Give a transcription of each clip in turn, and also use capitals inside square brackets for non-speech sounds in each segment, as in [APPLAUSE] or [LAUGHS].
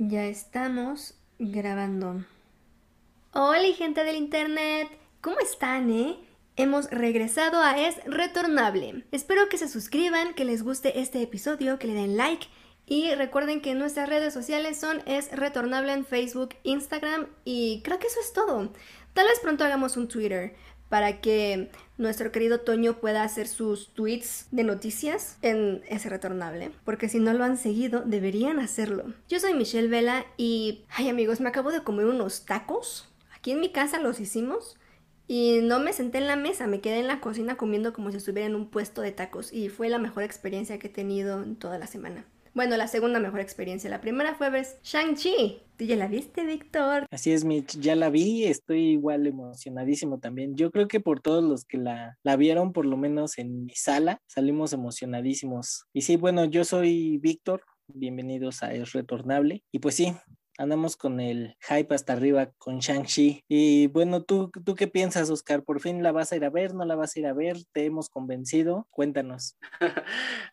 Ya estamos grabando. Hola gente del internet, ¿cómo están, eh? Hemos regresado a Es Retornable. Espero que se suscriban, que les guste este episodio, que le den like y recuerden que nuestras redes sociales son Es Retornable en Facebook, Instagram y creo que eso es todo. Tal vez pronto hagamos un Twitter para que nuestro querido Toño pueda hacer sus tweets de noticias en ese retornable, porque si no lo han seguido, deberían hacerlo. Yo soy Michelle Vela y, ay amigos, me acabo de comer unos tacos. Aquí en mi casa los hicimos. Y no me senté en la mesa, me quedé en la cocina comiendo como si estuviera en un puesto de tacos y fue la mejor experiencia que he tenido en toda la semana. Bueno, la segunda mejor experiencia. La primera fue ver Shang-Chi. ¿Tú ya la viste, Víctor? Así es, Mitch, ya la vi, estoy igual emocionadísimo también. Yo creo que por todos los que la, la vieron, por lo menos en mi sala, salimos emocionadísimos. Y sí, bueno, yo soy Víctor, bienvenidos a Es Retornable. Y pues sí, andamos con el hype hasta arriba con Shang-Chi. Y bueno, ¿tú, ¿tú qué piensas, Oscar? ¿Por fin la vas a ir a ver? ¿No la vas a ir a ver? ¿Te hemos convencido? Cuéntanos. [LAUGHS]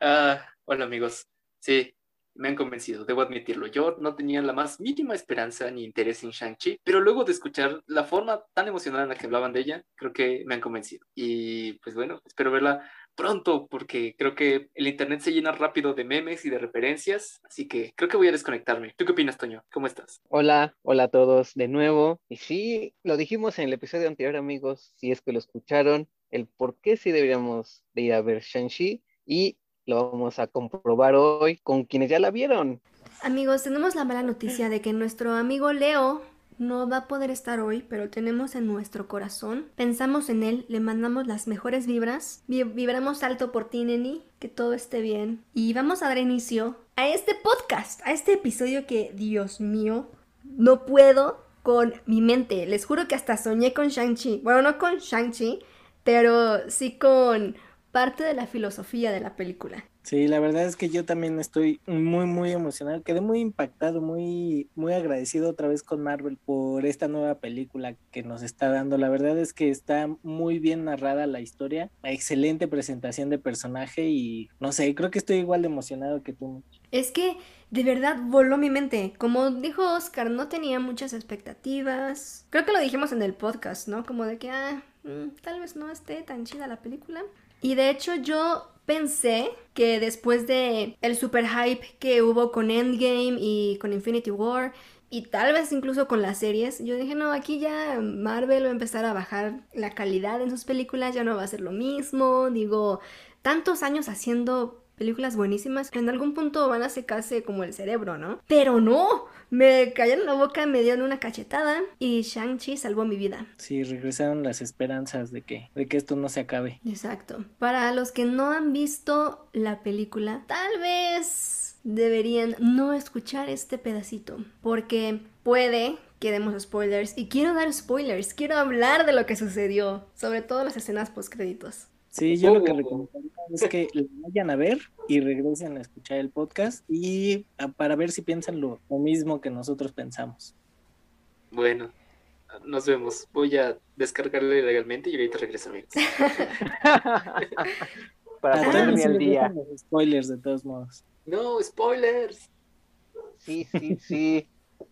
Ah, hola amigos. Sí, me han convencido, debo admitirlo. Yo no tenía la más mínima esperanza ni interés en Shang-Chi, pero luego de escuchar la forma tan emocionada en la que hablaban de ella, creo que me han convencido. Y pues bueno, espero verla pronto porque creo que el internet se llena rápido de memes y de referencias, así que creo que voy a desconectarme. ¿Tú qué opinas, Toño? ¿Cómo estás? Hola, hola a todos de nuevo. Y sí, lo dijimos en el episodio anterior, amigos, si es que lo escucharon, el por qué sí deberíamos de ir a ver Shang-Chi y lo vamos a comprobar hoy con quienes ya la vieron. Amigos, tenemos la mala noticia de que nuestro amigo Leo no va a poder estar hoy, pero tenemos en nuestro corazón. Pensamos en él, le mandamos las mejores vibras. vibramos alto por ti, Neni, que todo esté bien. Y vamos a dar inicio a este podcast, a este episodio que, Dios mío, no puedo con mi mente. Les juro que hasta soñé con Shang-Chi. Bueno, no con Shang-Chi, pero sí con parte de la filosofía de la película. Sí, la verdad es que yo también estoy muy, muy emocionado. Quedé muy impactado, muy, muy agradecido otra vez con Marvel por esta nueva película que nos está dando. La verdad es que está muy bien narrada la historia, excelente presentación de personaje y no sé, creo que estoy igual de emocionado que tú. Es que de verdad voló mi mente. Como dijo Oscar, no tenía muchas expectativas. Creo que lo dijimos en el podcast, ¿no? Como de que, ah, mm, tal vez no esté tan chida la película. Y de hecho yo pensé que después de el super hype que hubo con Endgame y con Infinity War y tal vez incluso con las series, yo dije, no, aquí ya Marvel va a empezar a bajar la calidad en sus películas, ya no va a ser lo mismo, digo, tantos años haciendo películas buenísimas, en algún punto van a secarse como el cerebro, ¿no? Pero no, me cayeron la boca, me dieron una cachetada y Shang-Chi salvó mi vida. Sí, regresaron las esperanzas de que, de que esto no se acabe. Exacto. Para los que no han visto la película, tal vez deberían no escuchar este pedacito, porque puede que demos spoilers y quiero dar spoilers, quiero hablar de lo que sucedió, sobre todo las escenas post créditos. Sí, yo lo que recomendaría es que lo vayan a ver y regresen a escuchar el podcast y para ver si piensan lo, mismo que nosotros pensamos. Bueno, nos vemos. Voy a descargarle legalmente y ahorita regreso, amigos. [LAUGHS] para ponerme al día. Spoilers, de todos modos. No, spoilers. Sí, sí, sí.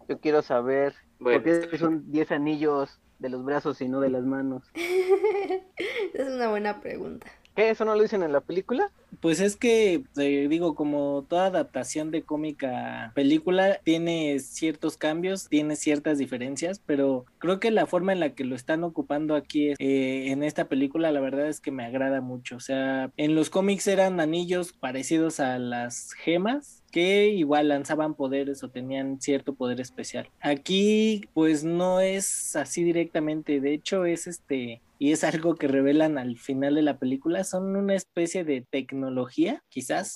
Yo quiero saber. Bueno, por qué son 10 anillos de los brazos y no de las manos? [LAUGHS] es una buena pregunta. ¿Qué? ¿Eso no lo dicen en la película? Pues es que, eh, digo, como toda adaptación de cómica película, tiene ciertos cambios, tiene ciertas diferencias, pero creo que la forma en la que lo están ocupando aquí eh, en esta película, la verdad es que me agrada mucho. O sea, en los cómics eran anillos parecidos a las gemas, que igual lanzaban poderes o tenían cierto poder especial. Aquí pues no es así directamente, de hecho es este y es algo que revelan al final de la película, son una especie de tecnología, quizás,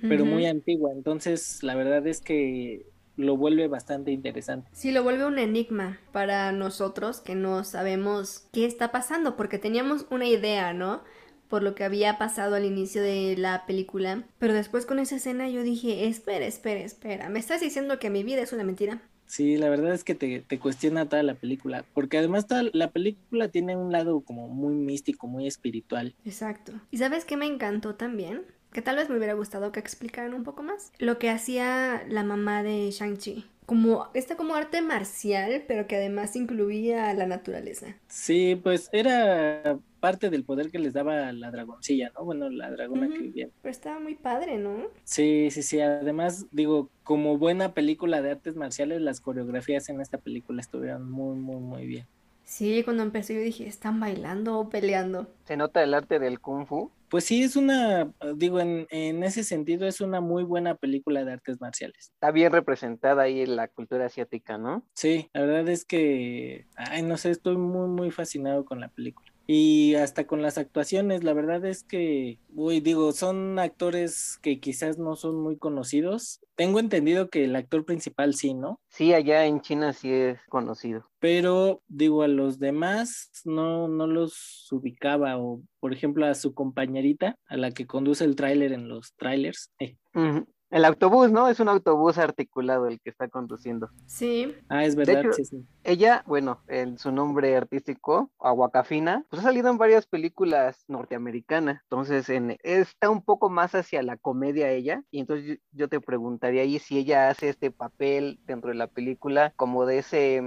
pero muy antigua. Entonces, la verdad es que lo vuelve bastante interesante. Sí, lo vuelve un enigma para nosotros que no sabemos qué está pasando, porque teníamos una idea, ¿no? Por lo que había pasado al inicio de la película. Pero después con esa escena yo dije, espera, espera, espera, ¿me estás diciendo que mi vida es una mentira? Sí, la verdad es que te, cuestiona toda la película, porque además toda la película tiene un lado como muy místico, muy espiritual. Exacto. ¿Y sabes qué me encantó también? Que tal vez me hubiera gustado que explicaran un poco más. Lo que hacía la mamá de Shang-Chi como, esta como arte marcial, pero que además incluía la naturaleza. Sí, pues era parte del poder que les daba la dragoncilla, ¿no? Bueno, la dragona que vivía. Pero estaba muy padre, ¿no? Sí, sí, sí. Además, digo, como buena película de artes marciales, las coreografías en esta película estuvieron muy, muy, muy bien. Sí, cuando empecé yo dije, ¿están bailando o peleando? ¿Se nota el arte del kung fu? Pues sí, es una, digo, en, en, ese sentido es una muy buena película de artes marciales. Está bien representada ahí en la cultura asiática, ¿no? Sí, la verdad es que, ay, no sé, estoy muy, muy fascinado con la película. Y hasta con las actuaciones, la verdad es que, uy, digo, son actores que quizás no son muy conocidos. Tengo entendido que el actor principal sí, ¿no? Sí, allá en China sí es conocido. Pero, digo, a los demás no, no los ubicaba. O, por ejemplo, a su compañerita, a la que conduce el tráiler en los trailers. Eh. Uh -huh. El autobús, ¿no? Es un autobús articulado el que está conduciendo. Sí. Ah, es verdad. Hecho, sí, sí. Ella, bueno, en su nombre artístico, Aguacafina, pues ha salido en varias películas norteamericanas. Entonces, en, está un poco más hacia la comedia ella. Y entonces yo, yo te preguntaría ahí si ella hace este papel dentro de la película como de ese,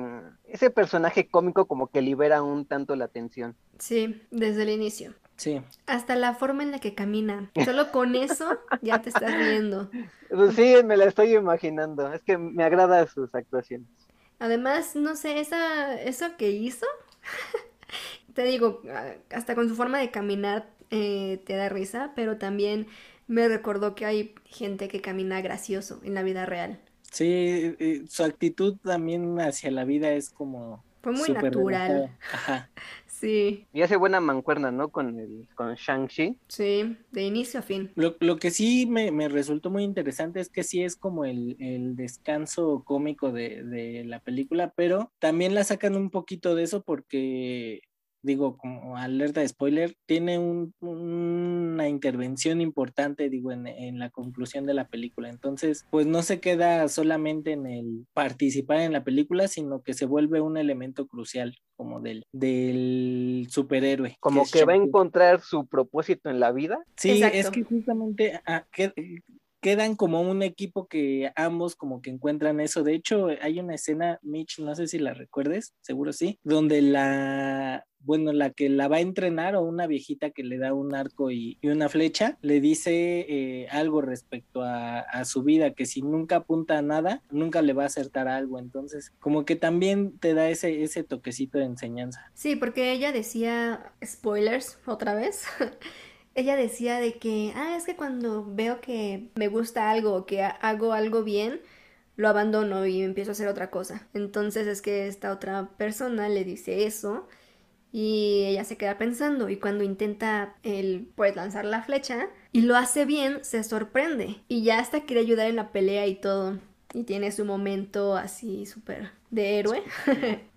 ese personaje cómico como que libera un tanto la atención. Sí, desde el inicio. Sí. Hasta la forma en la que camina. Solo con eso ya te estás viendo. Pues sí, me la estoy imaginando. Es que me agrada sus actuaciones. Además, no sé, esa, eso que hizo, [LAUGHS] te digo, hasta con su forma de caminar eh, te da risa, pero también me recordó que hay gente que camina gracioso en la vida real. Sí, su actitud también hacia la vida es como... Fue muy natural. Ajá. Sí. Y hace buena mancuerna, ¿no? Con el con Shang-Chi. Sí, de inicio a fin. Lo, lo que sí me, me, resultó muy interesante es que sí es como el, el descanso cómico de, de, la película, pero también la sacan un poquito de eso porque digo, como alerta de spoiler, tiene un, una intervención importante, digo, en, en, la conclusión de la película. Entonces, pues no se queda solamente en el participar en la película, sino que se vuelve un elemento crucial como del, del superhéroe. Como que, que va a encontrar su propósito en la vida. Sí, Exacto. es que justamente ah, que, quedan como un equipo que ambos como que encuentran eso. De hecho, hay una escena, Mitch, no sé si la recuerdes, seguro sí, donde la, bueno, la que la va a entrenar o una viejita que le da un arco y, y una flecha, le dice eh, algo respecto a, a, su vida, que si nunca apunta a nada, nunca le va a acertar algo. Entonces, como que también te da ese, ese toquecito de enseñanza. Sí, porque ella decía, spoilers, otra vez. [LAUGHS] ella decía de que, ah, es que cuando veo que me gusta algo, que hago algo bien, lo abandono y empiezo a hacer otra cosa. Entonces es que esta otra persona le dice eso y ella se queda pensando y cuando intenta el pues lanzar la flecha y lo hace bien, se sorprende y ya hasta quiere ayudar en la pelea y todo. Y tiene su momento así súper de héroe.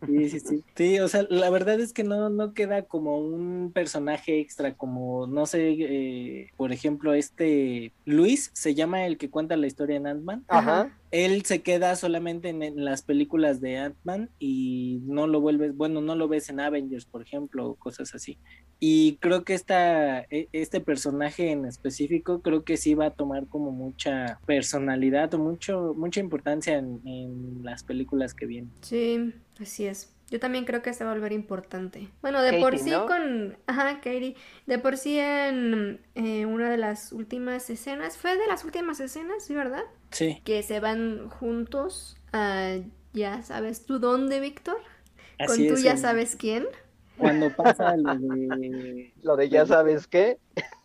Sí, sí, sí. Sí, o sea, la verdad es que no, no queda como un personaje extra, como, no sé, eh, por ejemplo, este Luis se llama el que cuenta la historia en Ant-Man. Ajá. Él se queda solamente en, en las películas de Ant-Man y no lo vuelves, bueno, no lo ves en Avengers, por ejemplo, o cosas así. Y creo que esta, este personaje en específico, creo que sí va a tomar como mucha personalidad o mucho, mucha importancia en, en las películas que vienen. Sí, así es. Yo también creo que se va a volver importante. Bueno, de Katie, por sí ¿no? con... Ajá, Katie. De por sí en eh, una de las últimas escenas... Fue de las últimas escenas, ¿sí, verdad? Sí. Que se van juntos a... Ya sabes tú dónde, Víctor. Con tú es, ya el- sabes quién. Cuando pasa lo de... Lo de ya sabes qué.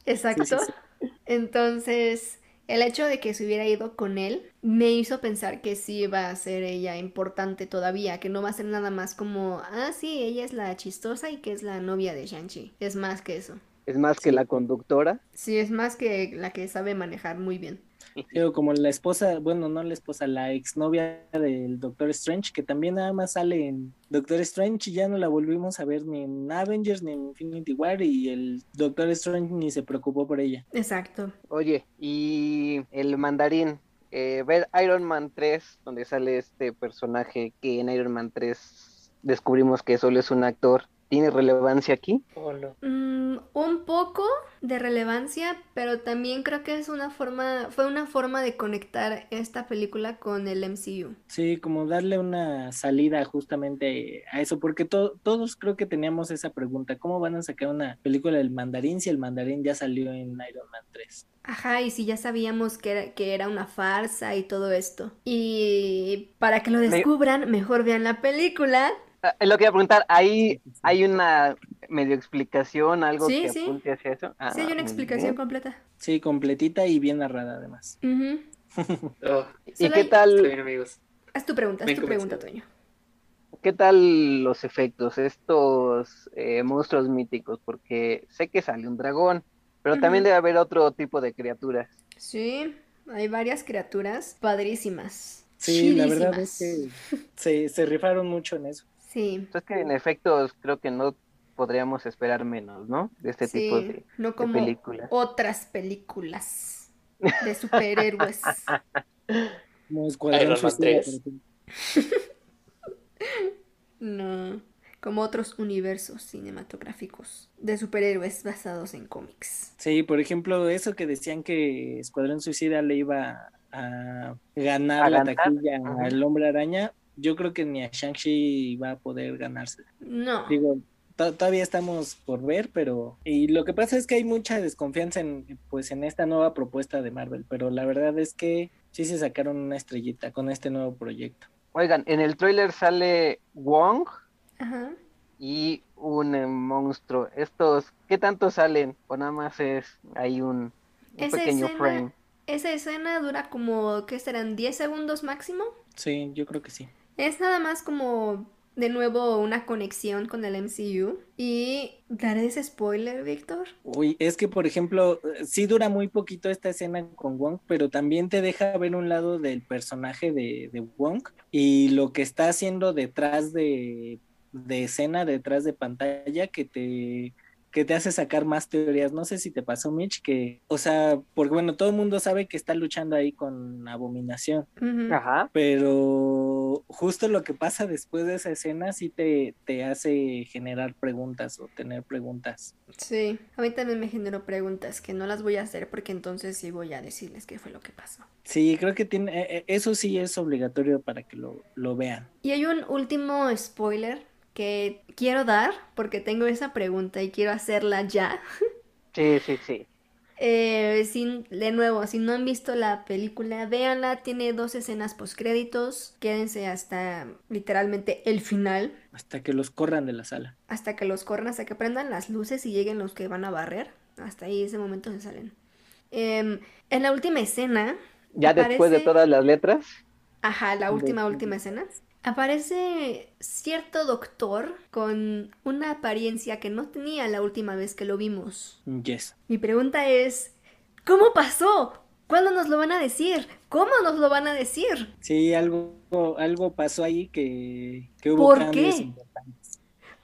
Exacto. Sí, sí, sí. Entonces, el hecho de que se hubiera ido con él me hizo pensar que sí va a ser ella importante todavía, que no va a ser nada más como, ah, sí, ella es la chistosa y que es la novia de Shang-Chi. Es más que eso. Es más que la conductora. Sí, es más que la que sabe manejar muy bien. [LAUGHS] Digo, como la esposa, bueno, no la esposa, la exnovia del Doctor Strange, que también nada más sale en Doctor Strange y ya no la volvimos a ver ni en Avengers ni en Infinity War y el Doctor Strange ni se preocupó por ella. Exacto. Oye, y el mandarín. eh, ver Iron Man 3, donde sale este personaje que en Iron Man 3 descubrimos que solo es un actor. ¿Tiene relevancia aquí? No. Mm, un poco de relevancia, pero también creo que es una forma, fue una forma de conectar esta película con el MCU. Sí, como darle una salida justamente a eso, porque todos creo que teníamos esa pregunta, ¿cómo van a sacar una película del mandarín si el mandarín ya salió en Iron Man 3? Ajá, y si ya sabíamos que era, que era una farsa y todo esto. Y para que lo descubran, mejor vean la película. Ah, lo que iba a preguntar, ¿hay, hay una medio explicación, algo que apunte hacia eso? sí, hay una ah, explicación completa. Sí, completita y bien narrada además. [LAUGHS] Oh, ¿Y qué tal? amigos. Haz tu pregunta, haz tu pregunta, Toño. ¿Qué tal los efectos, estos eh, monstruos míticos? Porque sé que sale un dragón, pero también debe haber otro tipo de criaturas. Sí, hay varias criaturas padrísimas. Sí, la verdad es que se, se rifaron mucho en eso. Sí. Entonces que en efectos creo que no podríamos esperar menos, ¿no? De este tipo de, no como películas. Otras películas de superhéroes. como Escuadrón Suicida, No, como otros universos cinematográficos de superhéroes basados en cómics. Sí, por ejemplo, eso que decían que Escuadrón Suicida le iba a ganar la taquilla al Hombre Araña, yo creo que ni a Shang-Chi va a poder ganarse. No. Digo, todavía estamos por ver, pero y lo que pasa es que hay mucha desconfianza en pues en esta nueva propuesta de Marvel, pero la verdad es que sí se sacaron una estrellita con este nuevo proyecto. Oigan, en el tráiler sale Wong y un eh, monstruo. Estos, ¿qué tanto salen? O nada más es hay un, pequeño frame. Esa escena dura como, ¿qué serán? ¿10 segundos máximo? Sí, yo creo que sí. Es nada más como de nuevo una conexión con el MCU. Y daré ese spoiler, Víctor. Uy, es que por ejemplo, sí dura muy poquito esta escena con Wong, pero también te deja ver un lado del personaje de, de Wong y lo que está haciendo detrás de, de escena, detrás de pantalla, que te que te hace sacar más teorías. No sé si te pasó, Mitch, que, o sea, porque bueno, todo el mundo sabe que está luchando ahí con abominación. Ajá. Pero justo lo que pasa después de esa escena sí te, te hace generar preguntas o tener preguntas. Sí, a mí también me generó preguntas que no las voy a hacer porque entonces sí voy a decirles qué fue lo que pasó. Sí, creo que tiene, e, e, eso sí es obligatorio para que lo, lo vean. Y hay un último spoiler que quiero dar porque tengo esa pregunta y quiero hacerla ya. Sí, sí, sí. Eh, sin, de nuevo, si no han visto la película, véanla, tiene dos escenas postcréditos, quédense hasta literalmente el final. Hasta que los corran de la sala. Hasta que los corran, hasta que prendan las luces y lleguen los que van a barrer. Hasta ahí ese momento se salen. Em, en la última escena... Ya después de todas las letras. Ajá, la última, última escena aparece cierto doctor con una apariencia que no tenía la última vez que lo vimos. Yes. Mi pregunta es, ¿cómo pasó? ¿Cuándo nos lo van a decir? ¿Cómo nos lo van a decir? Sí, algo, algo pasó ahí que, que hubo ¿Por qué?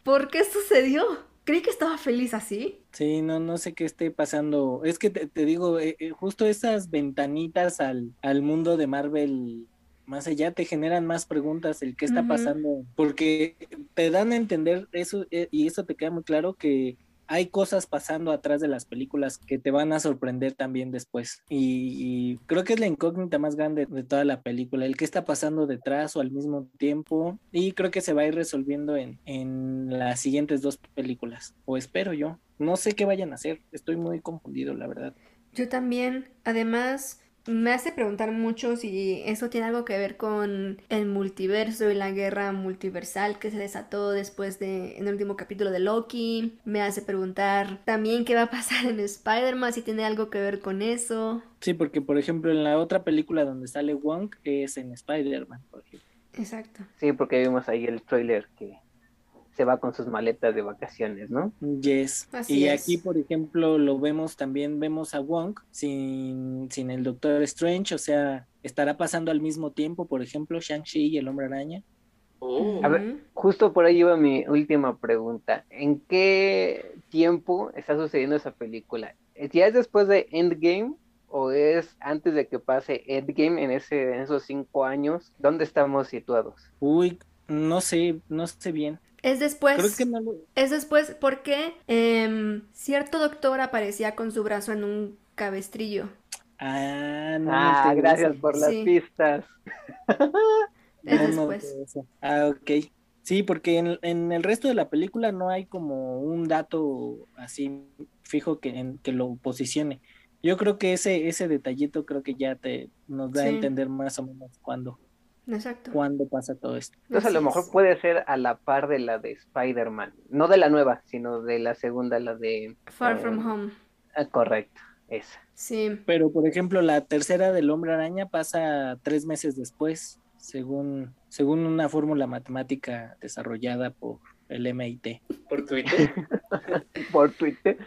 ¿Por qué sucedió? Creí que estaba feliz así. Sí, no, no sé qué esté pasando. Es que te, digo, eh, eh, justo esas ventanitas al, al mundo de Marvel más allá te generan más preguntas el qué está pasando, porque te dan a entender eso eh, y eso te queda muy claro que hay cosas pasando atrás de las películas que te van a sorprender también después. Y, creo que es la incógnita más grande de toda la película, el qué está pasando detrás o al mismo tiempo. Y creo que se va a ir resolviendo en, en las siguientes dos películas, o espero yo. No sé qué vayan a hacer, estoy muy confundido, la verdad. Yo también, además, me hace preguntar mucho si eso tiene algo que ver con el multiverso y la guerra multiversal que se desató después de en el último capítulo de Loki. Me hace preguntar también qué va a pasar en Spider-Man, si tiene algo que ver con eso. Sí, porque por ejemplo en la otra película donde sale Wong es en Spider-Man, por ejemplo. Exacto. Sí, porque vimos ahí el trailer que se va con sus maletas de vacaciones, ¿no? Yes. y aquí, por ejemplo, lo vemos también, vemos a Wong sin, sin el Doctor Strange, o sea, estará pasando al mismo tiempo, por ejemplo, Shang-Chi y el Hombre Araña. Oh. A ver, justo por ahí iba mi última pregunta. ¿En qué tiempo está sucediendo esa película? ¿Ya es después de Endgame o es antes de que pase Endgame en, ese, en esos cinco años? ¿Dónde estamos situados? Uy, no sé, no sé bien. Es después. Creo que no lo... Es después porque em, cierto doctor aparecía con su brazo en un cabestrillo. Ah, no. Ah, gracias por las Sí. pistas. [LAUGHS] Es No después. Ah, ok. Sí, porque en, en el resto de la película no hay como un dato así fijo que, en, que lo posicione. Yo creo que ese, ese detallito creo que ya te nos da Sí. a entender más o menos cuándo, Exacto. cuándo pasa todo esto. Entonces a lo mejor es. puede ser a la par de la de Spider-Man. No de la nueva, sino de la segunda, la de... Far eh, From Home. ah, correcto, esa. Sí. Pero, por ejemplo, la tercera del Hombre Araña pasa tres meses después, según, según una fórmula matemática desarrollada por el MIT. Por Twitter. [LAUGHS] Por Twitter.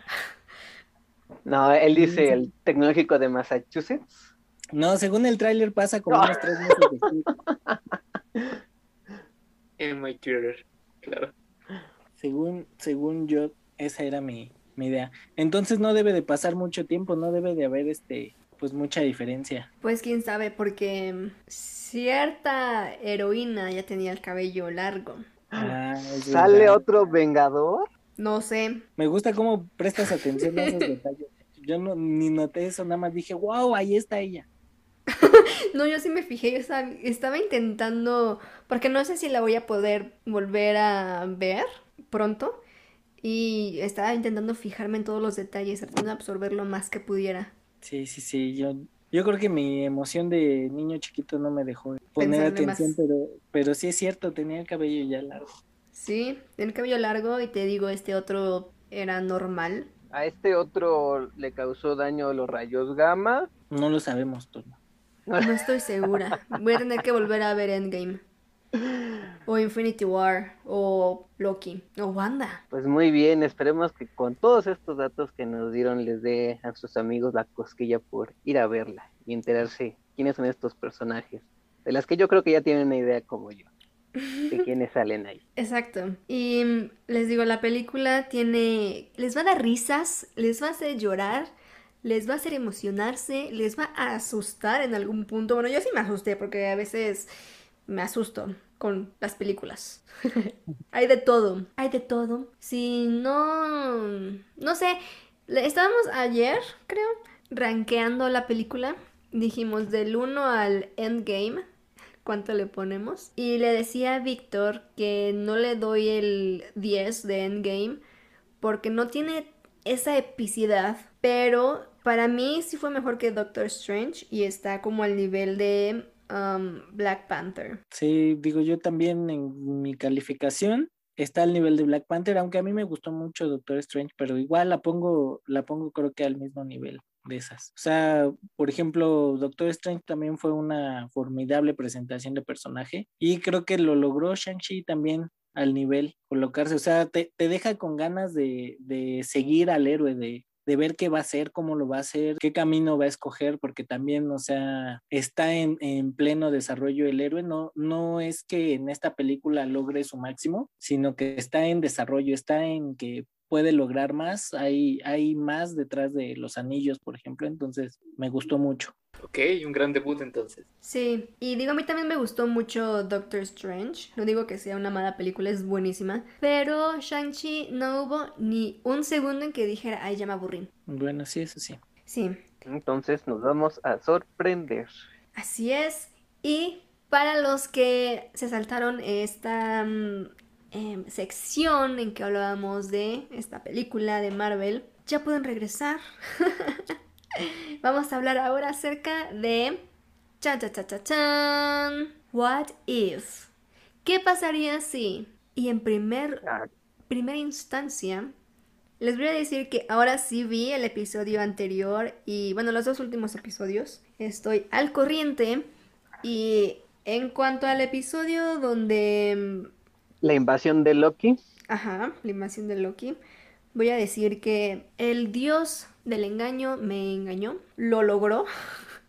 No, él dice el tecnológico de Massachusetts. No, según el tráiler pasa como No. unos tres meses después. [LAUGHS] En my Twitter. Claro. Según, según yo, esa era mi, mi idea. Entonces no debe de pasar mucho tiempo, no debe de haber este, pues mucha diferencia. Pues quién sabe, porque em, cierta heroína ya tenía el cabello largo. Ah, ¿Sale verdad. otro Vengador? No sé. Me gusta cómo prestas atención a esos detalles. Yo no, ni noté eso, nada más dije, wow, ahí está ella. [LAUGHS] No, yo sí me fijé, yo estaba, estaba intentando, porque no sé si la voy a poder volver a ver pronto, y estaba intentando fijarme en todos los detalles, tratando de absorber lo más que pudiera. Sí, sí, sí, yo, yo creo que mi emoción de niño chiquito no me dejó poner Pensarle atención, más. pero, pero sí es cierto, tenía el cabello ya largo. Sí, tiene el cabello largo y te digo, este otro era normal. A este otro le causó daño los rayos gamma. No lo sabemos, Tono. No estoy segura. Voy a tener que volver a ver Endgame. O Infinity War. O Loki. O Wanda. Pues muy bien, esperemos que con todos estos datos que nos dieron les dé a sus amigos la cosquilla por ir a verla y enterarse quiénes son estos personajes, de las que yo creo que ya tienen una idea como yo, de [LAUGHS] quiénes salen ahí. Exacto. Y mm, les digo, la película tiene... Les va a dar risas, les va a hacer llorar, les va a hacer emocionarse, les va a asustar en algún punto. Bueno, yo sí me asusté porque a veces me asusto con las películas. [LAUGHS] hay de todo, hay de todo. Si no... No sé, estábamos ayer, creo, rankeando la película. Dijimos del 1 al Endgame cuánto le ponemos. Y le decía a Víctor que no le doy el 10 de Endgame porque no tiene esa epicidad, pero para mí sí fue mejor que Doctor Strange y está como al nivel de um, Black Panther. Sí, digo yo también en mi calificación está al nivel de Black Panther, aunque a mí me gustó mucho Doctor Strange, pero igual la pongo, la pongo creo que al mismo nivel de esas. O sea, por ejemplo, Doctor Strange también fue una formidable presentación de personaje y creo que lo logró Shang-Chi también al nivel, colocarse, o sea, te, deja con ganas de seguir al héroe, de, de ver qué va a hacer, cómo lo va a hacer, qué camino va a escoger, porque también, o sea, está en, en pleno desarrollo el héroe, no, no es que en esta película logre su máximo, sino que está en desarrollo, está en que puede lograr más, hay, hay más detrás de los anillos, por ejemplo, entonces me gustó mucho. Ok, un gran debut entonces. Sí, y digo, a mí también me gustó mucho Doctor Strange. No digo que sea una mala película, es buenísima. Pero Shang-Chi no hubo ni un segundo en que dijera, ay, ya me aburrí. Bueno, sí, eso sí. Sí, Entonces nos vamos a sorprender. Así es. Y para los que se saltaron esta em, sección en que hablábamos de esta película de Marvel, ya pueden regresar. [LAUGHS] Vamos a hablar ahora acerca de... Chan, chan, chan, chan, chan. What if? ¿Qué pasaría si? Y en primer primera instancia, les voy a decir que ahora sí vi el episodio anterior y bueno, los dos últimos episodios. Estoy al corriente y en cuanto al episodio donde, la invasión de Loki. ajá, la invasión de Loki, voy a decir que el dios del engaño me engañó, lo logró. [LAUGHS]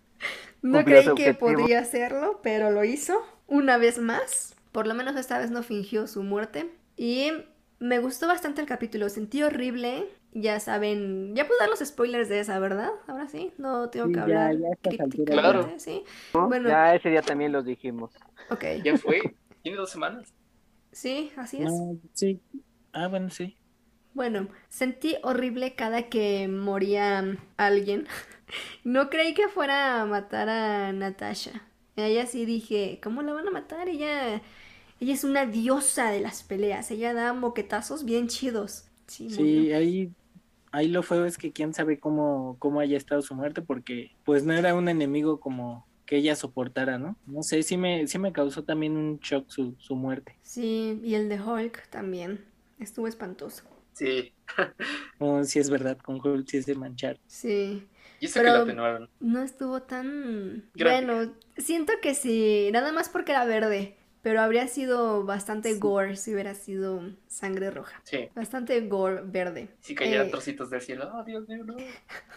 No creí que podría hacerlo, pero lo hizo una vez más. Por lo menos esta vez no fingió su muerte. Y me gustó bastante el capítulo, sentí horrible. Ya saben, ya puedo dar los spoilers de esa, ¿verdad? Ahora sí, no tengo que hablar ya ya. ¿sí? ¿no? Bueno. Ya ese día también los dijimos. Ok. Ya fue. [LAUGHS] Tiene dos semanas. Sí, así es. No, sí. Ah, bueno, sí. Bueno, sentí horrible cada que moría alguien. [LAUGHS] No creí que fuera a matar a Natasha. Ella sí dije, ¿cómo la van a matar? Ella, ella es una diosa de las peleas. Ella da moquetazos bien chidos. Sí, Sí, ahí, ahí lo feo es que quién sabe cómo, cómo haya estado su muerte, porque pues no era un enemigo como que ella soportara, ¿no? No sé, sí me, sí me causó también un shock su, su muerte. Sí, y el de Hulk también. Estuvo espantoso. Sí. [LAUGHS] No, sí es verdad, con Hulk sí es de manchar. Sí. Y eso Pero- que la atenuaron. No estuvo tan... Gráfica. Bueno, siento que sí, nada más porque era verde, pero habría sido bastante Sí. gore si hubiera sido sangre roja. Sí. Bastante gore verde. Si cayeran Eh, trocitos del cielo. Oh, Dios mío, no.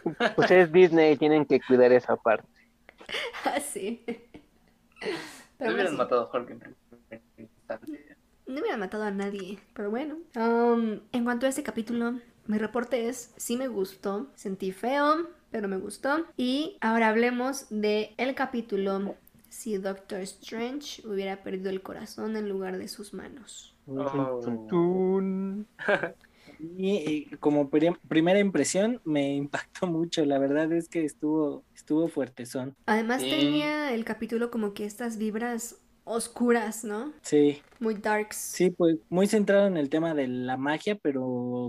[LAUGHS] Pues es Disney, tienen que cuidar esa parte. [LAUGHS] Ah, sí. No Pero aún hubieran así, matado a Hulk en no hubiera matado a nadie, pero bueno. Um, en cuanto a este capítulo, mi reporte es, sí me gustó, sentí feo, pero me gustó. Y ahora hablemos de el capítulo si Doctor Strange hubiera perdido el corazón en lugar de sus manos. Oh. [LAUGHS] Y, como pri- primera impresión me [LAUGHS] impactó mucho, la verdad es que estuvo, estuvo fuertezón. Además tenía el capítulo como que estas vibras oscuras, ¿no? Sí, Muy darks. sí, pues muy centrado en el tema de la magia, pero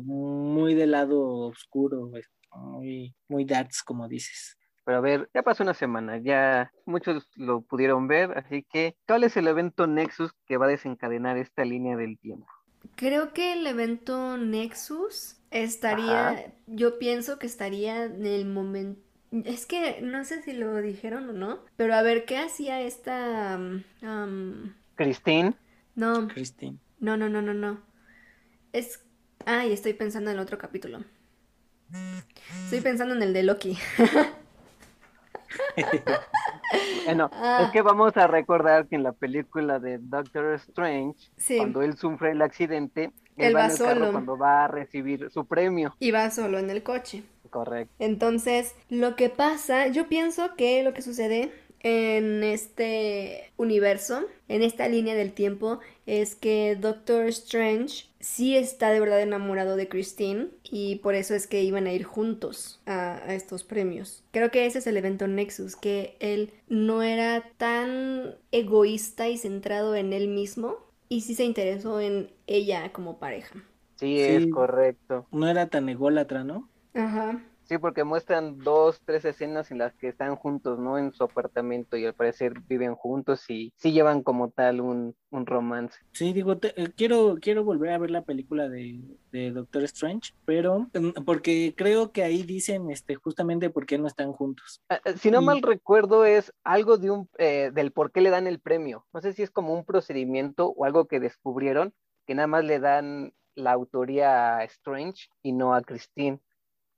muy del lado oscuro, pues, muy, muy darks, como dices. Pero a ver, ya pasó una semana, ya muchos lo pudieron ver, así que, ¿cuál es el evento Nexus que va a desencadenar esta línea del tiempo? Creo que el evento Nexus estaría, Ajá. yo pienso que estaría en el momento, es que no sé si lo dijeron o no, pero a ver, ¿qué hacía esta... um, um, Christine, no, Christine. no, no, no, no, no. Es... Ay, estoy pensando en el otro capítulo. Estoy pensando en el de Loki. [LAUGHS] [LAUGHS] bueno, Ah. es que vamos a recordar que en la película de Doctor Strange, Sí. cuando él sufre el accidente, él, Él va va en el carro solo. cuando va a recibir su premio, Iba solo en el coche. correcto. Entonces, lo que pasa, yo pienso que lo que sucede en este universo, en esta línea del tiempo, es que Doctor Strange sí está de verdad enamorado de Christine y por eso es que iban a ir juntos a, a estos premios. Creo que ese es el evento Nexus, que él no era tan egoísta y centrado en él mismo y sí se interesó en ella como pareja. Sí, Sí. es correcto. No era tan ególatra, ¿no? Ajá. Sí, porque muestran dos, tres escenas en las que están juntos, ¿no? En su apartamento y al parecer viven juntos y sí llevan como tal un, un romance. Sí, digo, te- eh, quiero, quiero volver a ver la película de, de Doctor Strange, pero mm, porque creo que ahí dicen este, justamente por qué no están juntos. Ah, ah, Si no Y- mal recuerdo, es algo de un, eh, del por qué le dan el premio. No sé si es como un procedimiento o algo que descubrieron, que nada más le dan la autoría a Strange y no a Christine.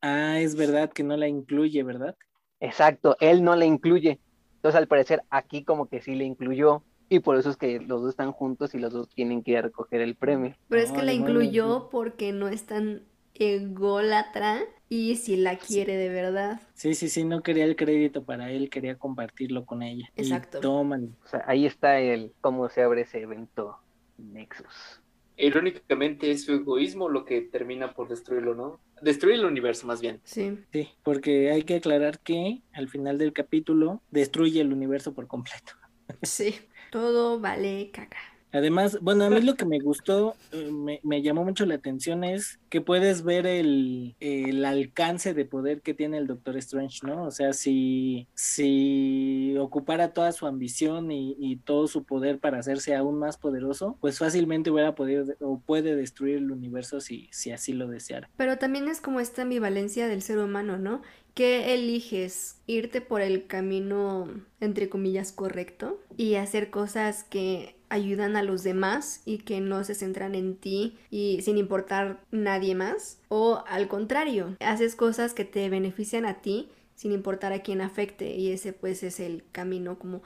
Ah, es verdad que no la incluye, ¿verdad? Exacto, él no la incluye. Entonces, al parecer, aquí como que sí le incluyó. Y por eso es que los dos están juntos y los dos tienen que ir a recoger el premio. Pero es No, que la incluyó no. porque no es tan ególatra y si la quiere de verdad. Sí, sí, sí, no quería el crédito para él, quería compartirlo con ella. Y Exacto. tómale. O sea, ahí está el cómo se abre ese evento Nexus. Irónicamente es su egoísmo lo que termina por destruirlo, ¿no? Destruir el universo más bien. Sí. Sí, porque hay que aclarar que al final del capítulo destruye el universo por completo. Sí. Todo vale caca. Además, bueno, a mí lo que me gustó, eh, me, me llamó mucho la atención es que puedes ver el, el alcance de poder que tiene el Doctor Strange, ¿no? O sea, si, si ocupara toda su ambición y, y todo su poder para hacerse aún más poderoso, pues fácilmente hubiera podido o puede destruir el universo si, si así lo deseara. Pero también es como esta ambivalencia del ser humano, ¿no? Que eliges irte por el camino, entre comillas, correcto y hacer cosas que ayudan a los demás y que no se centran en ti y sin importar nadie más. O al contrario, haces cosas que te benefician a ti sin importar a quién afecte y ese pues es el camino como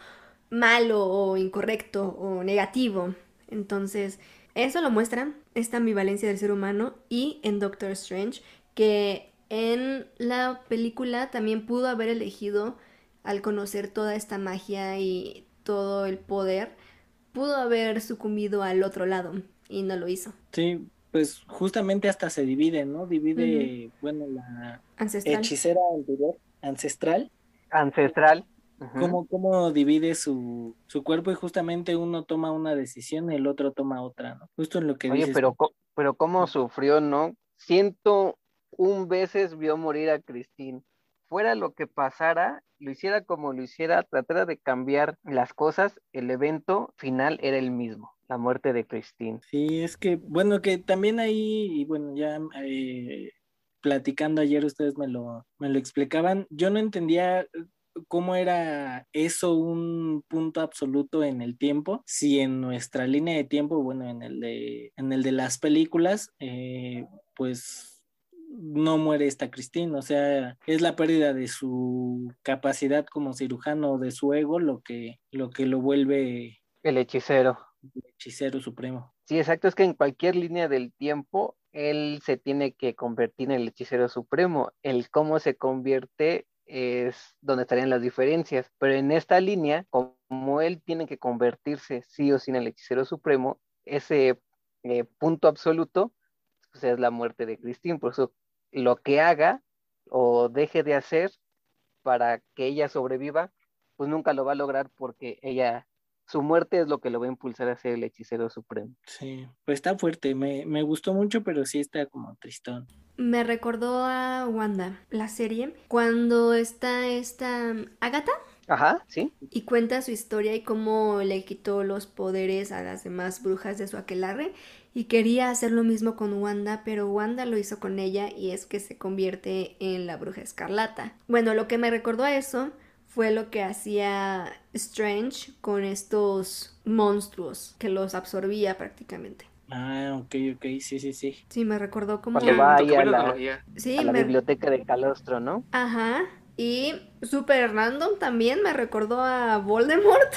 malo o incorrecto o negativo. Entonces, eso lo muestra esta ambivalencia del ser humano y en Doctor Strange, que en la película también pudo haber elegido al conocer toda esta magia y todo el poder, pudo haber sucumbido al otro lado y no lo hizo. Sí, pues justamente hasta se divide, ¿no? Divide, bueno, la Ancestral. hechicera anterior, ancestral, Ancestral. Cómo, cómo divide su, su cuerpo y justamente uno toma una decisión y el otro toma otra, ¿no? Justo en lo que Oye, dices. pero, pero cómo sufrió, ¿no? Ciento un veces vio morir a Christine. Fuera lo que pasara, lo hiciera como lo hiciera, tratara de cambiar las cosas, el evento final era el mismo, la muerte de Christine. Sí, es que, bueno, que también ahí, y bueno, ya eh, platicando ayer ustedes me lo, me lo explicaban, yo no entendía cómo era eso un punto absoluto en el tiempo, si en nuestra línea de tiempo, bueno, en el de, en el de las películas, eh, pues no muere esta Christine, o sea, es la pérdida de su capacidad como cirujano, de su ego, lo que, lo que lo vuelve El hechicero. hechicero supremo. Sí, exacto, es que en cualquier línea del tiempo, él se tiene que convertir en el hechicero supremo. El cómo se convierte es donde estarían las diferencias. Pero en esta línea, como él tiene que convertirse sí o sí en el hechicero supremo, ese eh, punto absoluto pues, es la muerte de Christine. Por eso lo que haga o deje de hacer para que ella sobreviva, pues nunca lo va a lograr porque ella, su muerte es lo que lo va a impulsar a ser el hechicero supremo. Sí, pues está fuerte, me, me gustó mucho, pero sí está como tristón. Me recordó a Wanda, la serie, cuando está esta Agatha Ajá, sí. y cuenta su historia y cómo le quitó los poderes a las demás brujas de su aquelarre y quería hacer lo mismo con Wanda, pero Wanda lo hizo con ella y es que se convierte en la bruja escarlata. Bueno, lo que me recordó a eso fue lo que hacía Strange con estos monstruos que los absorbía prácticamente. Ah, ok, ok, sí, sí, sí. Sí, me recordó como... Cuando va ahí a la. Sí, a la me- biblioteca de Calostro, ¿no? Ajá. Y super random también me recordó a Voldemort.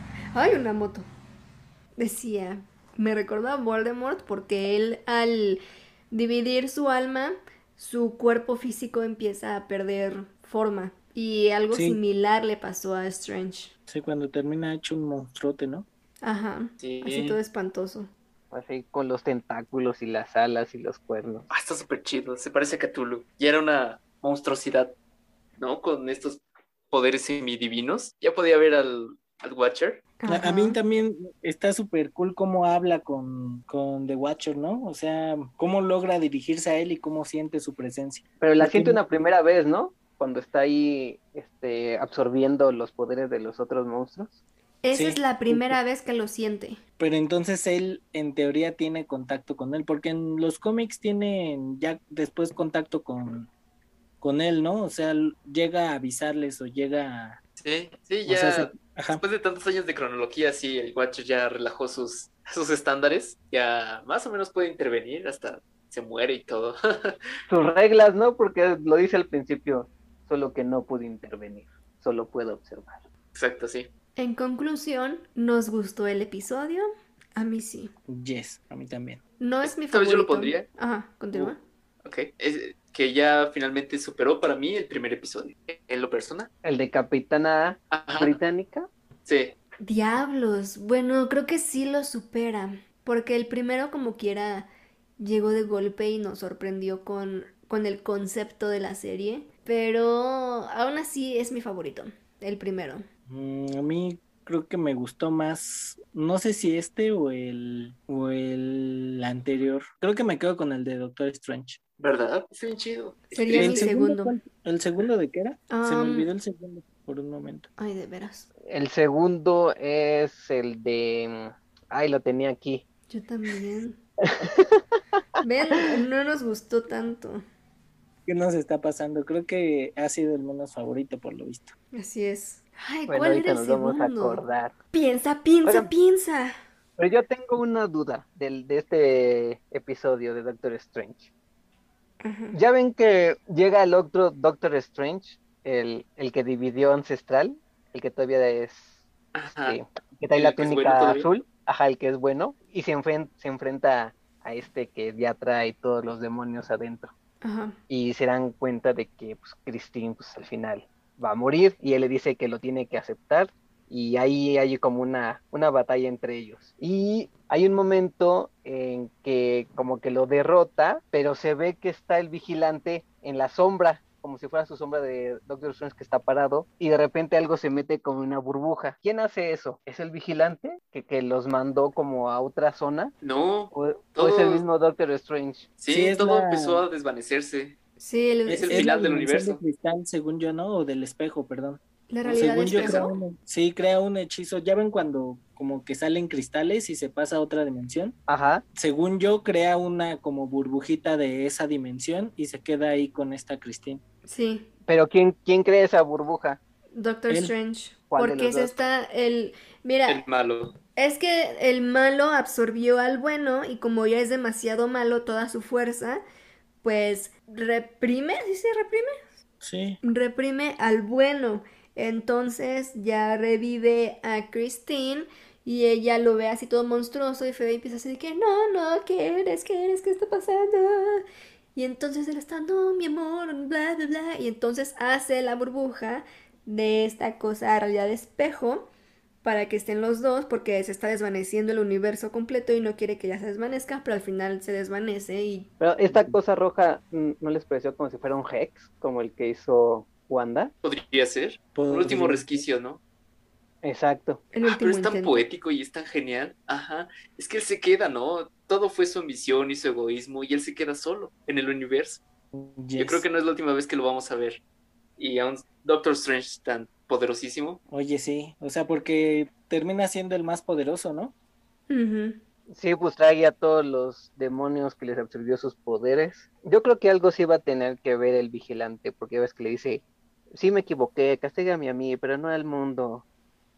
[LAUGHS] Ay, una moto. Decía, me recordó a Voldemort porque él al dividir su alma, su cuerpo físico empieza a perder forma. Y algo Sí. similar le pasó a Strange. Sí, cuando termina hecho un monstruote, ¿no? Ajá. Sí. Así todo espantoso. Así con los tentáculos y las alas y los cuernos. Ah, está súper chido. Se parece a Cthulhu. Y era una monstruosidad, ¿no? Con estos poderes semidivinos. Ya podía ver al, al Watcher. A, a mí también está súper cool cómo habla con, con The Watcher, ¿no? O sea, cómo logra dirigirse a él y cómo siente su presencia. Pero la siente una primera vez, ¿no? Cuando está ahí este, absorbiendo los poderes de los otros monstruos. Esa Sí, es la primera vez que lo siente. Pero entonces él, en teoría, tiene contacto con él, porque en los cómics tienen ya después contacto con, con él, ¿no? O sea, llega a avisarles o llega a... Sí, sí, o ya. sea, se- ajá. Después de tantos años de cronología, sí, el Watcher ya relajó sus, [LAUGHS] sus estándares. Ya más o menos puede intervenir, hasta se muere y todo. [LAUGHS] Sus reglas, ¿no? Porque lo dice al principio, solo que no pude intervenir, solo puedo observar. Exacto, sí. En conclusión, ¿nos gustó el episodio? A mí sí. Yes, a mí también. No es mi ¿Sabes? Yo lo favorito. pondría. Ajá, continúa. Ok. Es, que ya finalmente superó para mí el primer episodio. En lo personal. El de Capitana Ajá. Británica. Sí. Diablos, bueno, creo que sí lo supera, porque el primero como quiera llegó de golpe y nos sorprendió con, con el concepto de la serie, pero aún así es mi favorito, el primero. Mm, a mí creo que me gustó más, no sé si este o el, o el anterior. Creo que me quedo con el de Doctor Strange. ¿Verdad? Bien chido. Sería ¿Y mi el segundo. cuál- ¿El segundo de qué era? Se me Um, olvidó el segundo por un momento. Ay, de veras, El segundo es el de... Ay, lo tenía aquí. yo también. Ven, no nos gustó tanto. ¿Qué nos está pasando? Creo que ha sido el menos favorito por lo visto. Así es. Ay, Bueno, ¿cuál era el nos vamos a segundo? acordar. Piensa, piensa, Oigan. piensa. Pero yo tengo una duda del, de este episodio de Doctor Strange. Ya ven que llega el otro Doctor Strange, el, el que dividió Ancestral, el que todavía es, este, que trae ¿El la túnica bueno azul, ajá, el que es bueno, y se, enfren- se enfrenta a este que ya trae todos los demonios adentro. Ajá. Y se dan cuenta de que pues, Christine pues, al final va a morir. Y él le dice que lo tiene que aceptar y ahí hay como una, una batalla entre ellos. Y hay un momento en que como que lo derrota, pero se ve que está el vigilante en la sombra como si fuera su sombra de Doctor Strange que está parado y de repente algo se mete como una burbuja. ¿Quién hace eso? ¿Es el vigilante que, que los mandó como a otra zona? No. ¿O, o es el mismo Doctor Strange? Sí, todo la- empezó a desvanecerse. Sí, el- Es el Es final del universo. de cristal, según yo, ¿no? O del espejo, perdón. La realidad Según yo, crea un, sí, crea un hechizo. Ya ven cuando como que salen cristales y se pasa a otra dimensión. Ajá. Según yo, crea una como burbujita de esa dimensión y se queda ahí con esta Christine. Sí, Pero ¿quién, quién crea esa burbuja? Doctor Él. Strange. ¿Cuál de Porque dos? está el... Mira, El malo. es que el malo absorbió al bueno y como ya es demasiado malo toda su fuerza, pues reprime, ¿sí se reprime? Sí. reprime al bueno. Entonces ya revive a Christine y ella lo ve así todo monstruoso y feo y empieza a decir que no, no, ¿qué eres? ¿Qué eres? ¿Qué está pasando? Y entonces él está, no, mi amor, bla, bla, bla. Y entonces hace la burbuja de esta cosa realidad de espejo para que estén los dos porque se está desvaneciendo el universo completo y no quiere que ya se desvanezca, pero al final se desvanece y Pero esta cosa roja, mm, ¿no les pareció como si fuera un Hex, como el que hizo Wanda? Podría ser. Un Podría último resquicio, ¿no? Exacto. el Ah, pero es tan intento. poético y es tan genial. Ajá. Es que él se queda, ¿no? Todo fue su ambición y su egoísmo y él se queda solo en el universo. Yo creo que no es la última vez que lo vamos a ver. Y a un Doctor Strange tan poderosísimo. Oye, sí. O sea, porque termina siendo el más poderoso, ¿no? Sí, pues trae a todos los demonios que les absorbió sus poderes. Yo creo que algo sí va a tener que ver el vigilante, porque ves que le dice, sí me equivoqué, castígame a mí, pero no al mundo.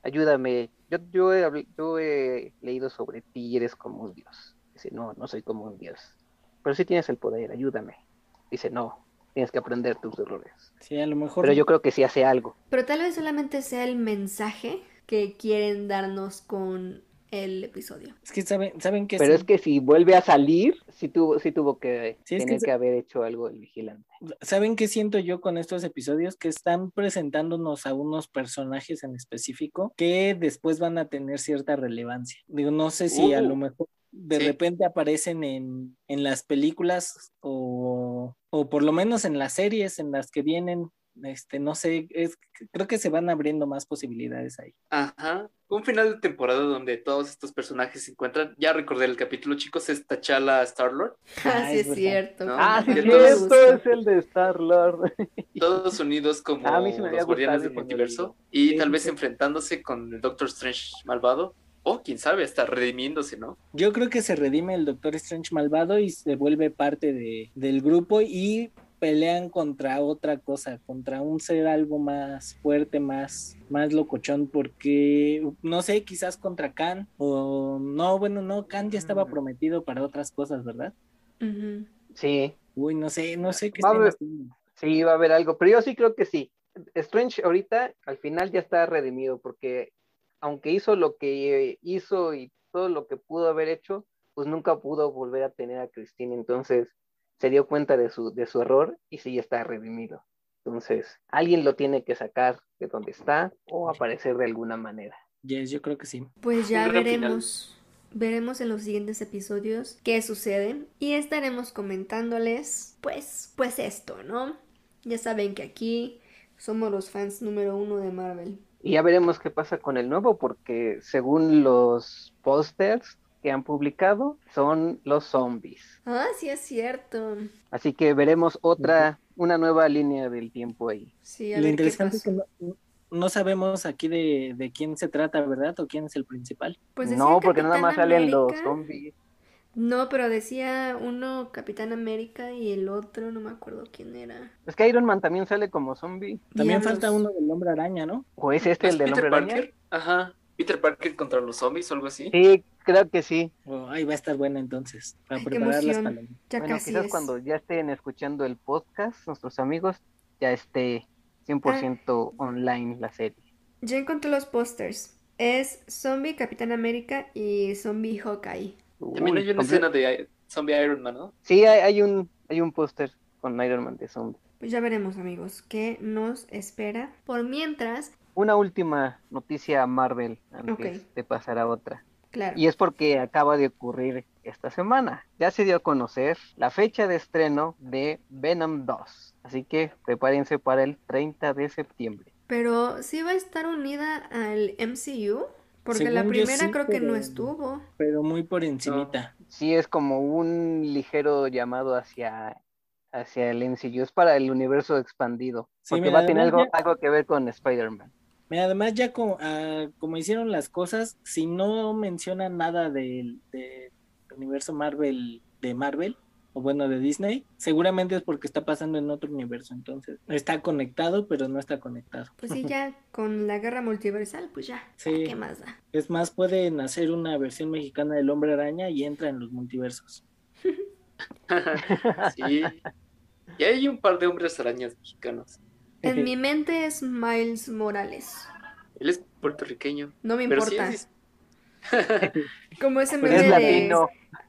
Ayúdame. Yo, yo, he, yo he leído sobre ti y eres como un dios. Dice, no, no soy como un dios. Pero sí tienes el poder, ayúdame. Dice, no, tienes que aprender tus errores. Sí, a lo mejor. Pero yo creo que sí hace algo. Pero tal vez solamente sea el mensaje que quieren darnos con el episodio. Es que saben, saben que Pero sí? es que si vuelve a salir, sí tuvo, sí tuvo que Sí, es que tener que haber hecho algo el vigilante. ¿Saben qué siento yo con estos episodios? Que están presentándonos a unos personajes en específico que después van a tener cierta relevancia. Digo, no sé si a Uh, lo mejor de sí. repente aparecen en, en las películas o, o por lo menos en las series en las que vienen. Este, no sé, es, creo que se van abriendo más posibilidades ahí. Ajá. Un final de temporada donde todos estos personajes se encuentran. Ya recordé el capítulo, chicos, es T'Challa Star-Lord. Ah, [LAUGHS] Ah, sí es cierto. No, Ah, sí, es todos- cierto, es el de Star Lord. [LAUGHS] Todos unidos como los guardianes del multiverso. Y Sí, tal vez sí. enfrentándose con el Doctor Strange malvado. O quién sabe, hasta redimiéndose, ¿no? Yo creo que se redime el Doctor Strange malvado y se vuelve parte de, del grupo y pelean contra otra cosa, contra un ser algo más fuerte, más, más locochón, porque no sé, quizás contra Khan o no, bueno, no, Khan ya estaba prometido para otras cosas, ¿verdad? Sí, Uy, no sé, no sé qué Va haber- sí, va a haber algo, pero yo sí creo que sí. Strange ahorita al final ya está redimido porque aunque hizo lo que hizo y todo lo que pudo haber hecho, pues nunca pudo volver a tener a Christine, entonces se dio cuenta de su, de su error y sí está redimido. Entonces, alguien lo tiene que sacar de donde está o aparecer de alguna manera. Yes, yo creo que sí. Pues ya veremos. Veremos en los siguientes episodios qué sucede y estaremos comentándoles, pues, pues esto, ¿no? Ya saben que aquí somos los fans número uno de Marvel. Y ya veremos qué pasa con el nuevo, porque según los pósters que han publicado, son los zombies. Ah, sí es cierto. Así que veremos otra, una nueva línea del tiempo ahí. Sí, a Lo ver qué interesante es que no, no sabemos aquí de, de quién se trata, ¿verdad? O quién es el principal. Pues no, porque nada más salen los zombies. No, pero decía uno Capitán América y el otro no me acuerdo quién era. Es que Iron Man también sale como zombie. También Diablos. falta uno del hombre araña, ¿no? ¿O es este el ¿Es del Peter hombre araña? Parker? Ajá. Peter Parker contra los zombies o algo así. Sí, creo que sí. Oh, ahí va a estar buena entonces, para Ay, preparar las palomitas. Ya bueno, casi quizás es. cuando ya estén escuchando el podcast, nuestros amigos, ya esté 100% Ah. online la serie. Ya encontré los pósters. Es Zombie Capitán América y Zombie Hawkeye. También hay una escena de Zombie Iron Man, ¿no? Sí, hay, hay un, hay un póster con Iron Man de zombie. Pues ya veremos amigos qué nos espera. Por mientras, una última noticia Marvel antes Ok. de pasar a otra. Claro. Y es porque acaba de ocurrir esta semana. Ya se dio a conocer la fecha de estreno de Venom 2. Así que prepárense para el 30 de septiembre. Pero sí va a estar unida al MCU, porque la Según primera sí, creo que no estuvo. Pero muy por encimita. Sí es como un ligero llamado hacia, hacia el MCU. Es para el universo expandido. Sí, Porque mira, va a tener algo, ya- algo que ver con Spider-Man. Mira, Además, ya como, ah, como hicieron las cosas, si no mencionan nada del, del universo Marvel, de Marvel, o bueno, de Disney, seguramente es porque está pasando en otro universo. Entonces, está conectado, pero no está conectado. Pues sí, ya [LAUGHS] con la guerra multiversal, pues ya. Sí. ¿Qué más da? Es más, pueden hacer una versión mexicana del Hombre Araña y entra en los multiversos. [LAUGHS] sí. Y hay un par de hombres arañas mexicanos. En mi mente es Miles Morales. Él es puertorriqueño. No me sí importa. es- [LAUGHS] Como ese meme es de...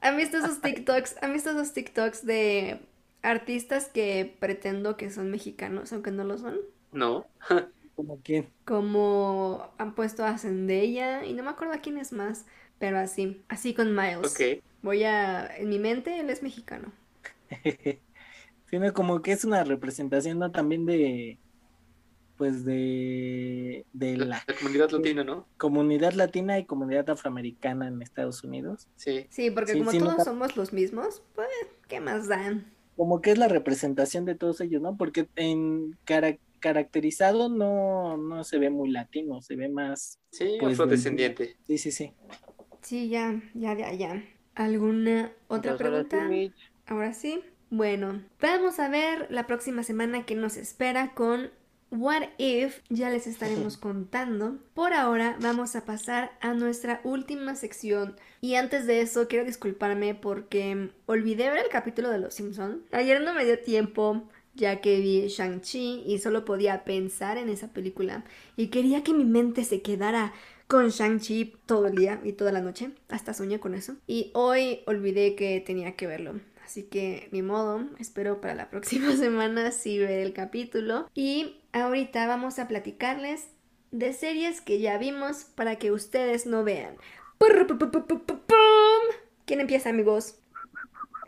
¿Han visto esos TikToks? ¿Han visto esos TikToks de artistas que pretendo que son mexicanos, aunque no lo son? No. [LAUGHS] Como quien. Como han puesto a Zendaya y no me acuerdo a quién es más, pero así, así con Miles. Ok. Voy a, en mi mente él es mexicano. [LAUGHS] Sino como que es una representación ¿no? también de, pues de, de La, comunidad latina, ¿no? comunidad latina y comunidad afroamericana en Estados Unidos. Sí. Sí, porque Sí, como sí, todos somos los mismos, pues, ¿qué más dan? Como que es la representación de todos ellos, ¿no? Porque en cara- caracterizado no, no se ve muy latino, se ve más, Sí, Pues, afrodescendiente. sí, sí, sí. Sí, ya, ya, ya, ya. ¿Alguna otra Entonces, ahora sí, pregunta? Ahora sí. Bueno, vamos a ver la próxima semana que nos espera con What If. Ya les estaremos [LAUGHS] contando. Por ahora vamos a pasar a nuestra última sección. Y antes de eso quiero disculparme porque olvidé ver el capítulo de Los Simpson. Ayer no me dio tiempo ya que vi Shang-Chi y solo podía pensar en esa película. Y quería que mi mente se quedara con Shang-Chi todo el día y toda la noche. Hasta soñé con eso. Y hoy olvidé que tenía que verlo. Así que ni modo, espero para la [LAUGHS] próxima semana sí ver el capítulo. Y ahorita vamos a platicarles de series que ya vimos para que ustedes no vean. ¿Quién empieza, amigos?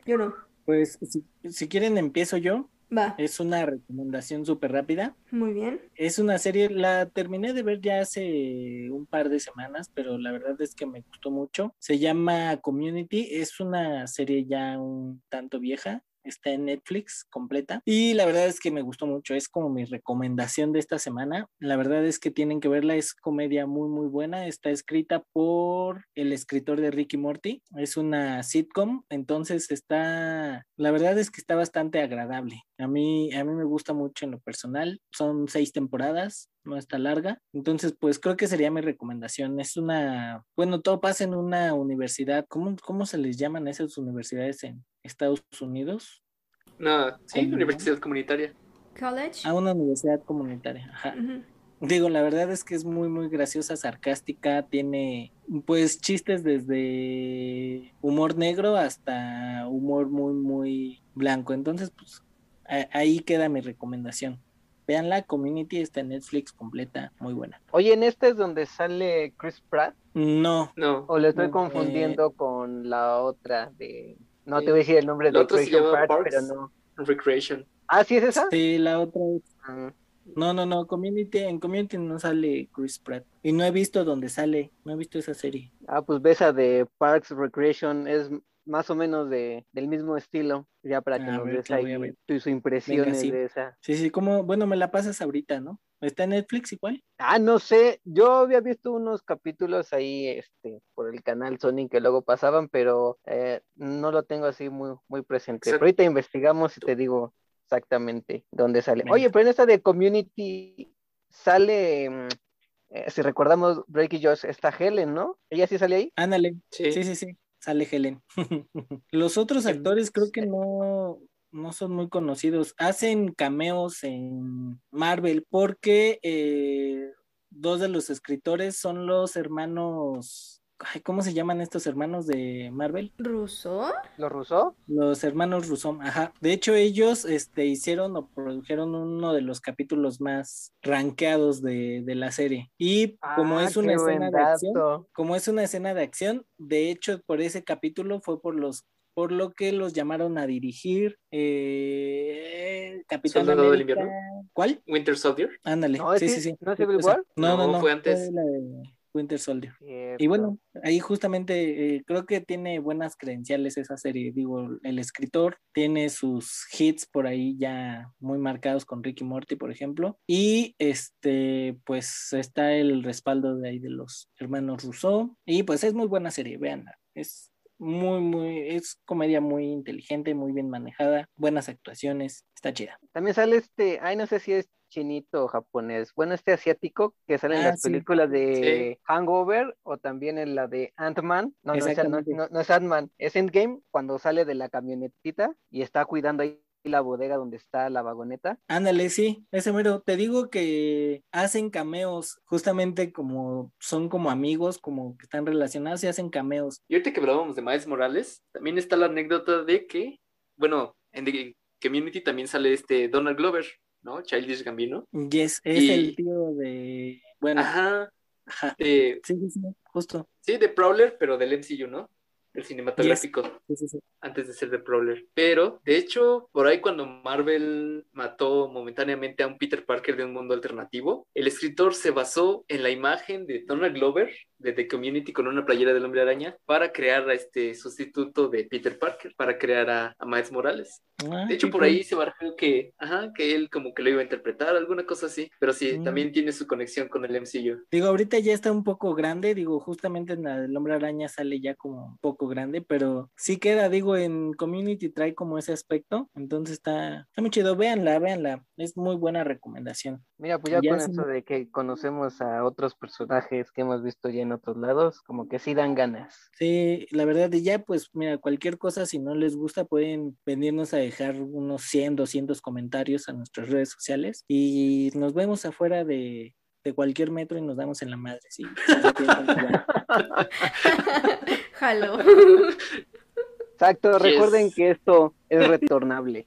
Yo no. Pues si, si quieren empiezo yo, Va. es una recomendación súper rápida. Muy bien. Es una serie, la terminé de ver ya hace un par de semanas, pero la verdad es que me gustó mucho. Se llama Community, es una serie ya un tanto vieja. Está en Netflix completa. Y la verdad es que me gustó mucho, es como mi recomendación de esta semana. La verdad es que tienen que verla, es comedia muy muy buena, está escrita por el escritor de Ricky Morty, es una sitcom, entonces está, la verdad es que está bastante agradable. A mí, a mí me gusta mucho en lo personal, son seis temporadas, no está larga. Entonces, pues creo que sería mi recomendación. Es una, bueno, todo pasa en una universidad. ¿Cómo, cómo se les llaman esas universidades en Estados Unidos? No, sí, ¿Cómo? universidad comunitaria. College. A una universidad comunitaria. Ajá. Digo, la verdad es que es muy, muy graciosa, sarcástica, tiene pues chistes desde humor negro hasta humor muy, muy blanco. Entonces, pues ahí queda mi recomendación. Vean la Community, está en Netflix completa, muy buena. Oye, ¿en este es donde sale Chris Pratt? No, No, ¿O le estoy No, confundiendo con la otra de... No te voy a decir el nombre La de llama Pratt, Parks. pero no. Recreation. Ah, ¿sí es esa? sí, la otra es- Ah, No, no, no, Community, en Community no sale Chris Pratt. Y no he visto dónde sale, no he visto esa serie. Ah, pues ves esa de Parks Recreation, es más o menos de, del mismo estilo, ya para que A nos ver, des ahí tus impresiones Venga, sí. de esa. Sí, sí, como, bueno, me la pasas ahorita, ¿no? ¿Está en Netflix igual? Ah, no sé, yo había visto unos capítulos ahí, este, por el canal Sony que luego pasaban, pero eh, no lo tengo así muy, muy presente. Exacto. Pero ahorita investigamos y te digo exactamente dónde sale. Venga. Oye, pero en esta de Community sale, mm, eh, si recordamos Drake y Josh, está Helen, ¿no? ¿Ella sí sale ahí? Ándale, Sí. sí, sí, sí, sale Helen. [LAUGHS] Los otros actores creo que no, no son muy conocidos. Hacen cameos en Marvel porque eh, dos de los escritores son los hermanos ay, ¿cómo se llaman estos hermanos de Marvel? ¿Ruso? ¿Los rusos? Los hermanos Russo, ajá. De hecho, ellos este, hicieron o produjeron uno de los capítulos más rankeados de, de la serie. Y como Ah, es una escena de acción, como es una escena de acción, de hecho, por ese capítulo fue por los por lo que los llamaron a dirigir eh, Capitán ¿Soldado del América. Invierno? ¿Cuál? Winter Soldier. Ándale. No, ¿es sí, sí, sí. no es Civil? No, no, No, no. fue antes. la de Winter Soldier. Cierto. Y bueno, ahí justamente eh, creo que tiene buenas credenciales esa serie. Digo, el escritor tiene sus hits por ahí ya muy marcados con Ricky Morty, por ejemplo. Y este, pues está el respaldo de ahí de los hermanos Rousseau. Y pues es muy buena serie, véanla. Es muy, muy, es comedia muy inteligente, muy bien manejada, buenas actuaciones, está chida. También sale este, ay, no sé si es chinito o japonés. Bueno, este asiático que sale en Ah, las sí. películas de Hangover o también en la de Ant-Man. No, no, no- no es Ant-Man, es Endgame cuando sale de la camionetita y está cuidando ahí la bodega donde está la vagoneta. Ándale, sí, ese mero. Te digo que hacen cameos, justamente como son como amigos, como que están relacionados y hacen cameos. Y ahorita que hablábamos de Miles Morales, también está la anécdota de que, bueno, en The Community también sale este Donald Glover, ¿no? Childish Gambino. Yes, es Y- el tío de. Bueno, Ajá. ajá. de- Sí, sí, sí, justo. sí, de Prowler, pero del MCU, ¿no? Del cinematográfico. Sí, sí, sí. antes de ser de Prowler. Pero, de hecho, por ahí cuando Marvel mató momentáneamente a un Peter Parker de un mundo alternativo, el escritor se basó en la imagen de Donald Glover de The Community con una playera del Hombre Araña para crear a este sustituto de Peter Parker, para crear a, a Miles Morales. Ah, De hecho, por cool. ahí se barajó que, ajá, que él como que lo iba a interpretar, alguna cosa así. Pero sí, Mm. también tiene su conexión con el MCU. Digo, ahorita ya está un poco grande, digo, justamente en la del Hombre Araña sale ya como un poco grande, pero sí queda, digo, en Community trae como ese aspecto, entonces está, está muy chido, véanla, véanla, es muy buena recomendación. Mira, pues ya, Ya con sí eso de que conocemos a otros personajes que hemos visto ya en otros lados, como que sí dan ganas. Sí, la verdad, y ya pues mira, cualquier cosa, si no les gusta, pueden venirnos a dejar unos 100, 200 comentarios a nuestras redes sociales y nos vemos afuera de, de cualquier metro y nos damos en la madre, sí. [LAUGHS] Jalo. Exacto, Yes. recuerden que esto es retornable.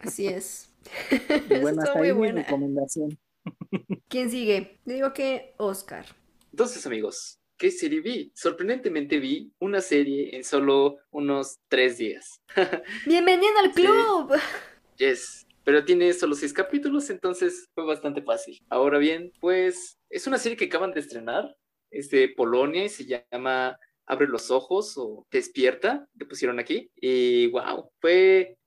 Así es. Y bueno, Está hasta muy ahí mi buena. recomendación. ¿Quién sigue? Digo que Oscar. Entonces, amigos, ¿qué serie vi? Sorprendentemente vi una serie en solo unos tres días. [LAUGHS] Bienvenido al Sí. club. Yes, pero tiene solo seis capítulos, entonces fue bastante fácil. Ahora bien, pues es una serie que acaban de estrenar, es de Polonia y se llama Abre los ojos o Despierta, que pusieron aquí. Y wow, fue,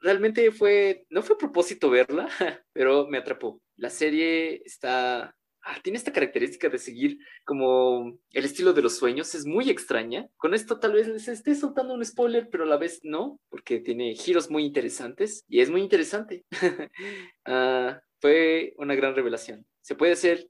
realmente fue, no fue a propósito verla, [LAUGHS] pero me atrapó. La serie está... ah, tiene esta característica de seguir como el estilo de los sueños, es muy extraña. Con esto tal vez les esté soltando un spoiler, pero a la vez no, porque tiene giros muy interesantes y es muy interesante. [LAUGHS] Ah, fue una gran revelación. Se puede hacer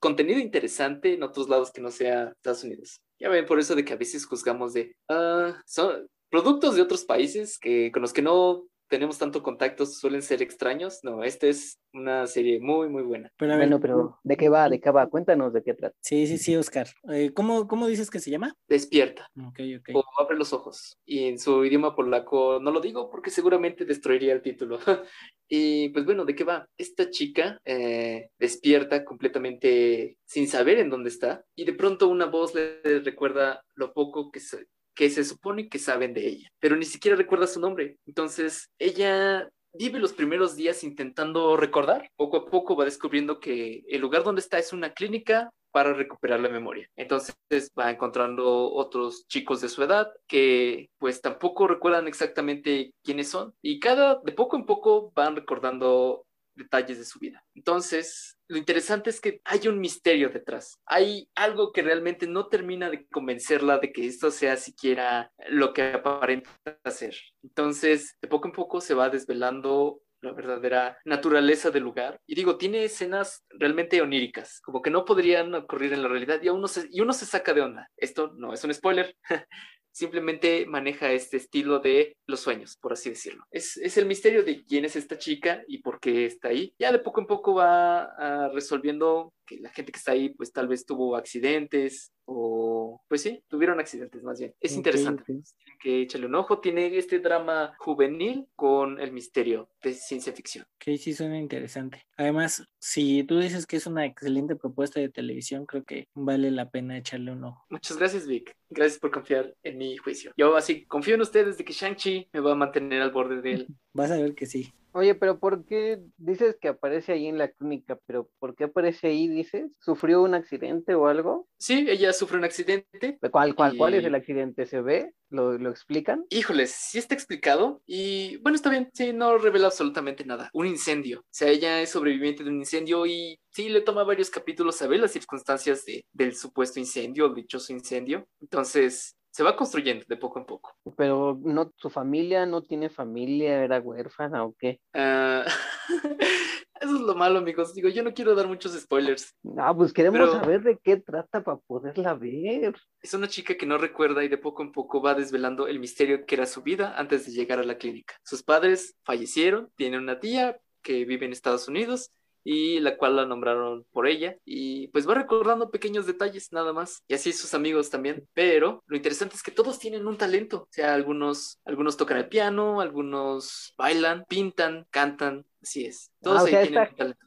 contenido interesante en otros lados que no sea Estados Unidos. Ya ven, por eso de que a veces juzgamos de, ah, son productos de otros países que, con los que no tenemos tanto contacto suelen ser extraños. No, esta es una serie muy, muy buena. Pero Bueno, pero ¿de qué va? ¿De qué va? Cuéntanos de qué trata. Sí, sí, sí, Oscar. Eh, ¿cómo, ¿Cómo dices que se llama? Despierta. Ok, ok. o abre los ojos. Y en su idioma polaco no lo digo porque seguramente destruiría el título. [LAUGHS] y pues bueno, ¿de qué va? Esta chica eh, despierta completamente sin saber en dónde está y de pronto una voz le recuerda lo poco que se, que se supone que saben de ella, pero ni siquiera recuerda su nombre. Entonces ella vive los primeros días intentando recordar. Poco a poco va descubriendo que el lugar donde está es una clínica para recuperar la memoria. Entonces va encontrando otros chicos de su edad que pues tampoco recuerdan exactamente quiénes son y cada de poco en poco van recordando detalles de su vida. Entonces, lo interesante es que hay un misterio detrás. Hay algo que realmente no termina de convencerla de que esto sea siquiera lo que aparenta ser. Entonces, de poco en poco se va desvelando la verdadera naturaleza del lugar. Y digo, tiene escenas realmente oníricas, como que no podrían ocurrir en la realidad y uno se, y uno se saca de onda. Esto no es un spoiler. [LAUGHS] simplemente maneja este estilo de los sueños, por así decirlo. Es, es, el misterio de quién es esta chica y por qué está ahí. Ya de poco en poco va uh, resolviendo que la gente que está ahí pues tal vez tuvo accidentes o pues sí, tuvieron accidentes más bien. Es interesante. Tienen que echarle un ojo. Tiene este drama juvenil con el misterio de ciencia ficción. Ok, sí suena interesante. Además, si tú dices que es una excelente propuesta de televisión, creo que vale la pena echarle un ojo. Muchas gracias, Vic. Gracias por confiar en mi juicio. Yo así confío en ustedes de que Shang-Chi me va a mantener al borde de él. [LAUGHS] Vas a ver que sí. Oye, pero ¿por qué dices que aparece ahí en la clínica? ¿Pero por qué aparece ahí, dices? ¿Sufrió un accidente o algo? Sí, ella sufre un accidente. ¿Cuál, cuál, cuál es el accidente? ¿Se ve? ¿Lo, lo explican? Híjoles, sí está explicado y bueno, está bien, sí, no revela absolutamente nada. Un incendio, o sea, ella es sobreviviente de un incendio y sí le toma varios capítulos saber las circunstancias de, del supuesto incendio, el dichoso incendio. Entonces, se va construyendo de poco en poco. Pero no, su familia no tiene familia, era huérfana o qué. Ah, [LAUGHS] eso es lo malo, amigos. Digo, yo no quiero dar muchos spoilers. Ah, pues queremos Pero- saber de qué trata para poderla ver. Es una chica que no recuerda y de poco en poco va desvelando el misterio que era su vida antes de llegar a la clínica. Sus padres fallecieron, tiene una tía que vive en Estados Unidos y la cual la nombraron por ella. Y pues va recordando pequeños detalles nada más. Y así sus amigos también. Pero lo interesante es que todos tienen un talento. O sea algunos algunos tocan el piano algunos bailan pintan cantan. Así es. Todos Ah, o ahí tienen esta- un talento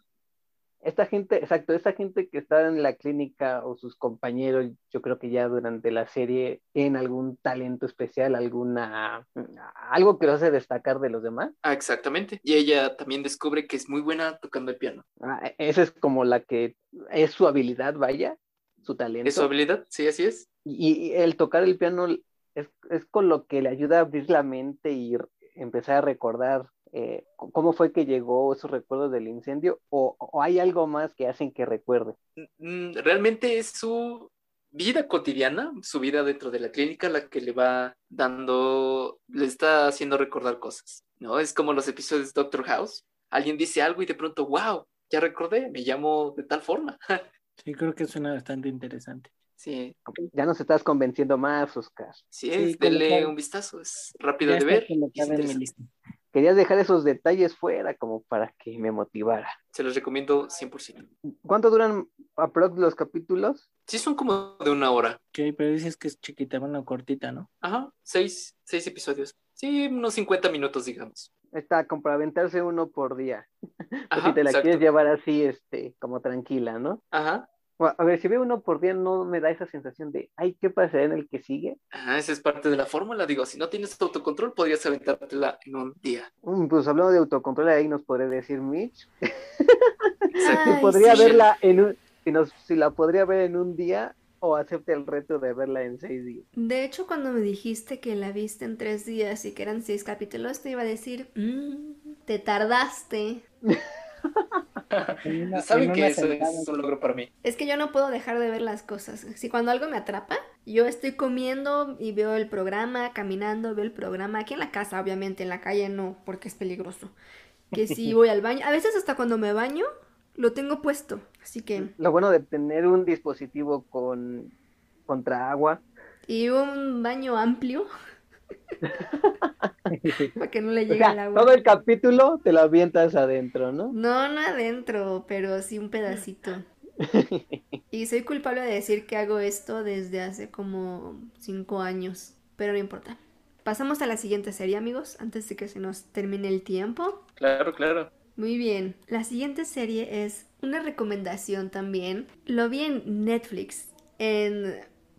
Esta gente, exacto, esta gente que está en la clínica o sus compañeros, yo creo que ya durante la serie tienen algún talento especial, alguna, algo que los hace destacar de los demás. ah exactamente y ella también descubre que es muy buena tocando el piano Ah, esa es como la que es su habilidad, vaya, su talento. es su habilidad sí así es Y, y el tocar el piano es, es con lo que le ayuda a abrir la mente y empezar a recordar eh, cómo fue que llegó esos recuerdos del incendio o, o hay algo más que hacen que recuerde. mm, realmente es su vida cotidiana, su vida dentro de la clínica, la que le va dando, le está haciendo recordar cosas, ¿no? Es como los episodios de Doctor House. Alguien dice algo y de pronto, wow, ya recordé, me llamo de tal forma. [LAUGHS] Sí, creo que suena bastante interesante. Sí, Ya nos estás convenciendo más, Oscar. sí, Sí, denle un vistazo, es rápido Ya de ver. Querías dejar esos detalles fuera como para que me motivara. Se los recomiendo 100%. ¿Cuánto duran aprox los capítulos? Sí, son como de una hora. Ok, pero dices que es chiquita, bueno, cortita, ¿no? Ajá, seis, seis episodios. Sí, unos 50 minutos, digamos. Está como para aventarse uno por día. [LAUGHS] Pues Ajá, si te la exacto. quieres llevar así, este, como tranquila, ¿no? Ajá, O- A ver, si veo uno por día, no me da esa sensación de, ay, ¿qué pasará en el que sigue? Ajá, esa es parte de la fórmula. Digo, si no tienes autocontrol, podrías aventártela en un día. Mm, Pues hablando de autocontrol, ahí nos podría decir Mitch. [LAUGHS] Ay, podría sí. verla en un, si, nos, si la podría ver en un día o acepte el reto de verla en seis días. De hecho, cuando me dijiste que la viste en tres días y que eran seis capítulos, te iba a decir, "Mm, te tardaste. [LAUGHS] Una- [LAUGHS] Saben en que eso es un logro para mí. Es que yo no puedo dejar de ver las cosas. Si cuando algo me atrapa, yo estoy comiendo y veo el programa, caminando, veo el programa, aquí en la casa, obviamente, en la calle no, porque es peligroso. Que si [LAUGHS] voy al baño, a veces hasta cuando me baño, lo tengo puesto. Así que, Lo bueno de tener un dispositivo con contra agua. y un baño amplio, [LAUGHS] [LAUGHS] para que no le O llegue sea, el agua. todo el capítulo te lo avientas adentro, ¿no? No, no adentro, pero sí un pedacito. [LAUGHS] Y soy culpable de decir que hago esto desde hace como cinco años, pero no importa. Pasamos a la siguiente serie, amigos, antes de que se nos termine el tiempo. Claro, claro. Muy bien, la siguiente serie es una recomendación también. Lo vi en Netflix en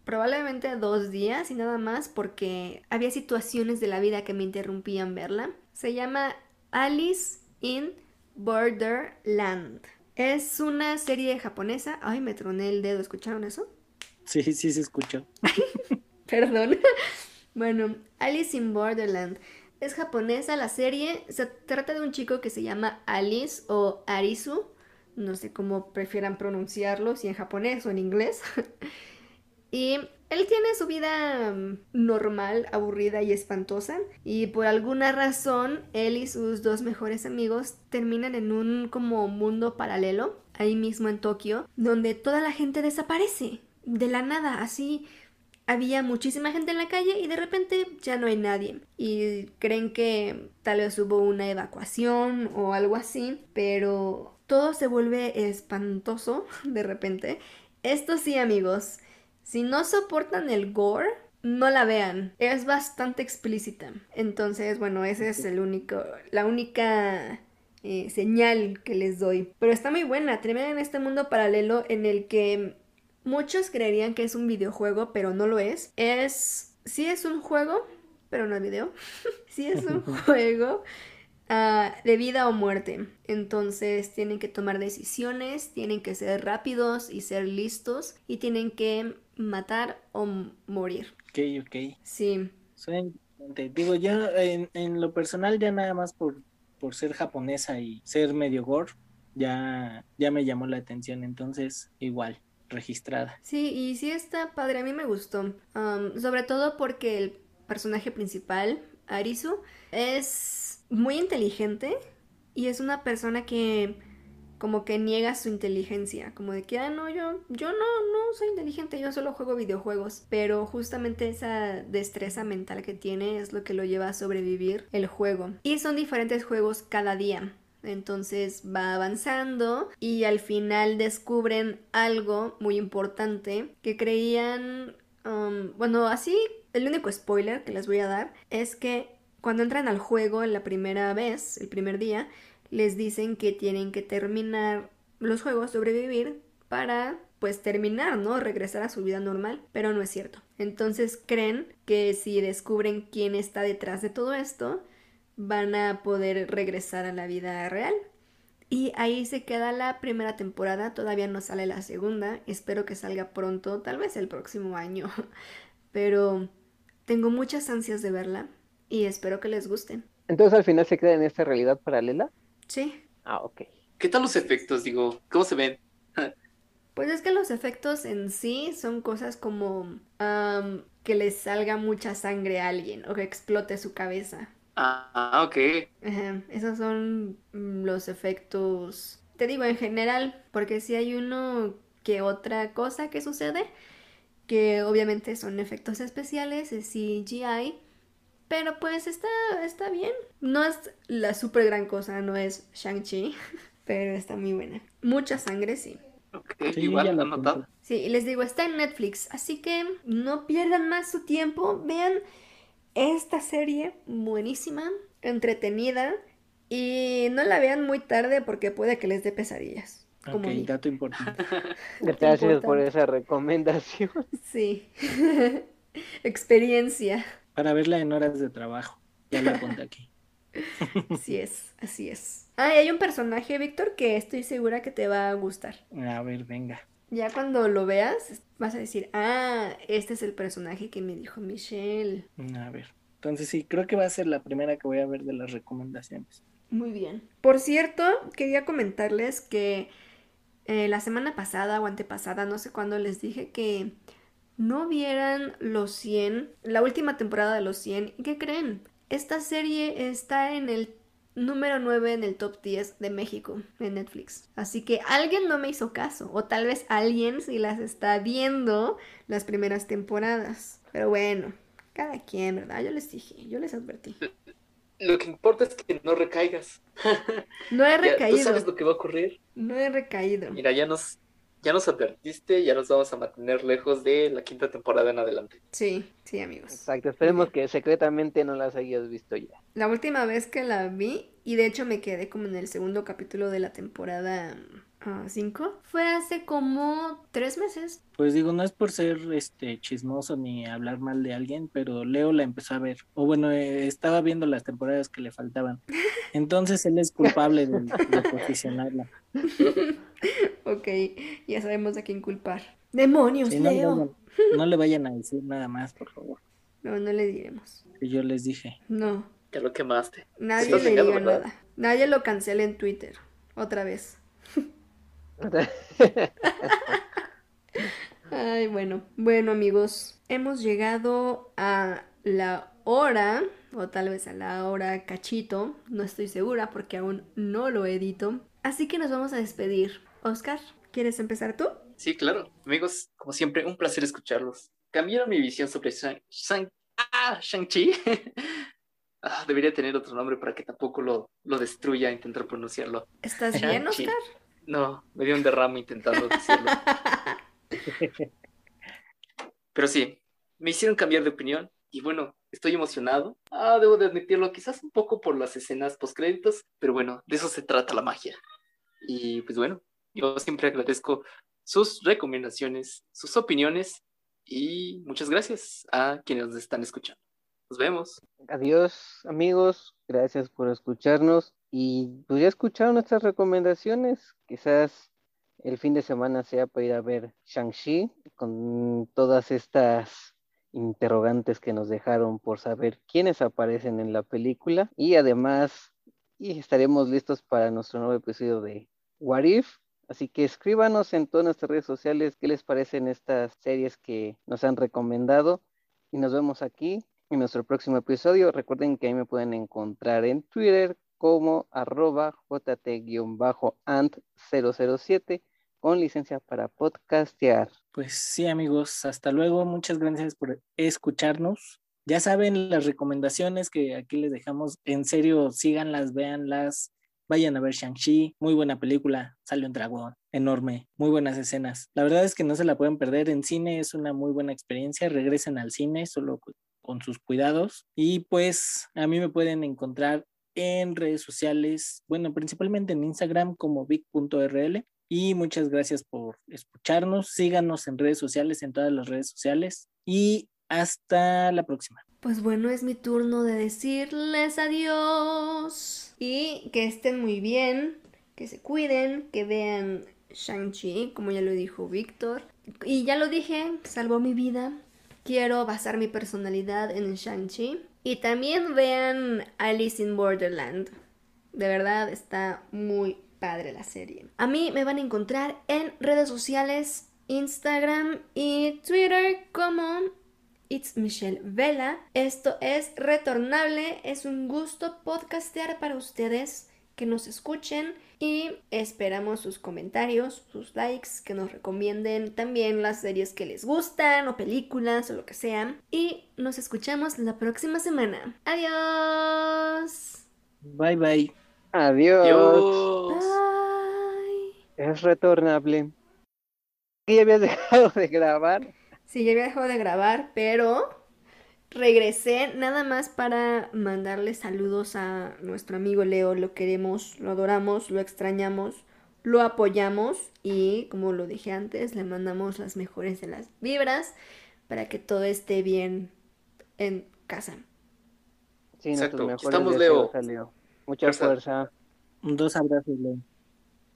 probablemente dos días y nada más porque había situaciones de la vida que me interrumpían verla. Se llama Alice in Borderland. Es una serie japonesa. Ay, me troné el dedo, ¿escucharon eso? Sí, sí se escuchó. [LAUGHS] Perdón. [LAUGHS] bueno, Alice in Borderland. Es japonesa la serie. Se trata de un chico que se llama Alice o Arisu. No sé cómo prefieran pronunciarlo, si en japonés o en inglés. [LAUGHS] y él tiene su vida mm, normal, aburrida y espantosa. Y por alguna razón, él y sus dos mejores amigos terminan en un como mundo paralelo, ahí mismo en Tokio, donde toda la gente desaparece. De la nada, así había muchísima gente en la calle y de repente ya no hay nadie. Y creen que tal vez hubo una evacuación o algo así, pero todo se vuelve espantoso [LAUGHS] de repente. Esto sí, amigos, si no soportan el gore, no la vean. Es bastante explícita. Entonces, bueno, ese es el único, la única eh, señal que les doy. Pero está muy buena. Termina en este mundo paralelo en el que muchos creerían que es un videojuego, pero no lo es. Es, sí es un juego, pero no es video. [LAUGHS] sí es un [LAUGHS] juego Ah, de vida o muerte. Entonces tienen que tomar decisiones, tienen que ser rápidos y ser listos y tienen que matar o morir. Ok, ok. Sí. Digo, yo en, en, lo personal ya nada más por, por ser japonesa y ser medio gore, ya, ya me llamó la atención. Entonces, igual, registrada. Sí, y sí está padre, a mí me gustó. sobre todo porque el personaje principal, Arisu, es muy inteligente y es una persona que como que niega su inteligencia, como de que, ah, no, yo, yo no, no soy inteligente, yo solo juego videojuegos, pero justamente esa destreza mental que tiene es lo que lo lleva a sobrevivir el juego. Y son diferentes juegos cada día. Entonces va avanzando y al final descubren algo muy importante que creían, um, bueno, así, el único spoiler que les voy a dar es que cuando entran al juego la primera vez, el primer día, les dicen que tienen que terminar los juegos, sobrevivir para pues terminar, ¿no? Regresar a su vida normal, pero no es cierto. Entonces creen que si descubren quién está detrás de todo esto, van a poder regresar a la vida real. Y ahí se queda la primera temporada, todavía no sale la segunda, espero que salga pronto, tal vez el próximo año, [LAUGHS] pero tengo muchas ansias de verla y espero que les gusten. Entonces al final se queda en esta realidad paralela. Sí. Ah, ok. ¿Qué tal los efectos? Digo, ¿cómo se ven? pues es que los efectos en sí son cosas como que le salga mucha sangre a alguien o que explote su cabeza. Ah, ok. Esos son mm, los efectos, te digo en general, porque si hay uno que otra cosa que sucede, que obviamente son efectos especiales, es CGI, pero pues está, está bien. No es la super gran cosa, no es Shang-Chi, [LAUGHS] pero está muy buena. Mucha sangre, sí. Ok, igual anotado. Sí, les digo, está en Netflix, así que no pierdan más su tiempo. Vean esta serie buenísima, entretenida y no la vean muy tarde porque puede que les dé pesadillas. Ok, dato importante. [LAUGHS] Gracias por esa recomendación. Sí. [LAUGHS] Experiencia. Para verla en horas de trabajo. Ya la apunté aquí. [LAUGHS] Así es, así es. Ah, y hay un personaje, Víctor, que estoy segura que te va a gustar. A ver, venga. Ya cuando lo veas, vas a decir, ah, este es el personaje que me dijo Michelle. A ver. Entonces sí, creo que va a ser la primera que voy a ver de las recomendaciones. Muy bien. Por cierto, quería comentarles que eh, la semana pasada o antepasada, no sé cuándo, les dije que no vieran los 100, la última temporada de los 100. ¿Y qué creen? Esta serie está en el número 9 en el top 10 de México en Netflix. Así que alguien no me hizo caso. O tal vez alguien sí las está viendo las primeras temporadas. Pero bueno, cada quien, ¿verdad? Yo les dije, yo les advertí. [LAUGHS] Lo que importa es que no recaigas. No he [LAUGHS] recaído. ¿Tú sabes lo que va a ocurrir? No he recaído. Mira, ya nos, ya nos advertiste, ya nos vamos a mantener lejos de la quinta temporada en adelante. Sí, sí, amigos. Exacto, esperemos que secretamente no las hayas visto ya. La última vez que la vi, y de hecho me quedé como en el segundo capítulo de la temporada 5, fue hace como tres meses. Pues digo, no es por ser este chismoso ni hablar mal de alguien, pero Leo la empezó a ver. O bueno, eh, estaba viendo las temporadas que le faltaban. [LAUGHS] Entonces él es culpable de, de posicionarla. [LAUGHS] ok, ya sabemos a quién culpar. ¡Demonios, Leo! No, le vayan a decir nada más, por favor. No, no le diremos. Que yo les dije. No. Ya lo quemaste. Nadie le diga nada. Nadie lo cancele en Twitter. Otra vez. [LAUGHS] Ay, bueno. Bueno, amigos, hemos llegado a la hora, o tal vez a la hora cachito, no estoy segura porque aún no lo edito. Así que nos vamos a despedir. Oscar, ¿quieres empezar tú? Sí, claro. Amigos, como siempre, un placer escucharlos. Cambiaron mi visión sobre Shang-Chi. Ah, [LAUGHS] Ah, debería tener otro nombre para que tampoco lo, lo destruya intentar pronunciarlo. ¿Estás bien. Oscar? No, me dio un derrame intentando decirlo. [LAUGHS] Pero sí, me hicieron cambiar de opinión y bueno, estoy emocionado. Ah, debo de admitirlo, quizás un poco por las escenas postcréditos, pero bueno, de eso se trata la magia. Y pues bueno, yo siempre agradezco sus recomendaciones, sus opiniones y muchas gracias a quienes nos están escuchando. Nos vemos. Adiós, amigos. Gracias por escucharnos. Y pues ya escucharon nuestras recomendaciones. Quizás el fin de semana sea para ir a ver Shang-Chi con todas estas interrogantes que nos dejaron por saber quiénes aparecen en la película. Y además, y estaremos listos para nuestro nuevo episodio de What If. Así que escríbanos en todas nuestras redes sociales qué les parecen estas series que nos han recomendado. Y nos vemos aquí en nuestro próximo episodio. Recuerden que ahí me pueden encontrar en Twitter como arroba jt-ant007 con licencia para podcastear. Pues sí, amigos, hasta luego. Muchas gracias por escucharnos. Ya saben las recomendaciones que aquí les dejamos. En serio, síganlas, véanlas. Vayan a ver Shang-Chi, muy buena película, sale un dragón enorme, muy buenas escenas. La verdad es que no se la pueden perder en cine, es una muy buena experiencia. Regresen al cine solo con sus cuidados. Y pues a mí me pueden encontrar en redes sociales, bueno, principalmente en Instagram como vic.rl. Y muchas gracias por escucharnos. Síganos en redes sociales, en todas las redes sociales. Y hasta la próxima. Pues bueno, es mi turno de decirles adiós. Y que estén muy bien, que se cuiden, que vean Shang-Chi, como ya lo dijo Víctor. Y ya lo dije, salvó mi vida. Quiero basar mi personalidad en Shang-Chi. Y también vean Alice in Borderland. De verdad está muy padre la serie. A mí me van a encontrar en redes sociales, Instagram y Twitter como It's Michelle Vela. Esto es Retornable. Es un gusto podcastear para ustedes que nos escuchen y esperamos sus comentarios, sus likes, que nos recomienden también las series que les gustan o películas o lo que sea. Y nos escuchamos la próxima semana. Adiós. Bye bye. Adiós. Adiós. Bye. Es retornable. ¿Ya habías dejado de grabar? Sí, ya había dejado de grabar, pero regresé nada más para mandarle saludos a nuestro amigo Leo. Lo queremos, lo adoramos, lo extrañamos, lo apoyamos y, como lo dije antes, le mandamos las mejores de las vibras para que todo esté bien en casa. Sí, Exacto. Estamos, Leo. Leo. Mucha Fuerza. fuerza. Dos abrazos, Leo.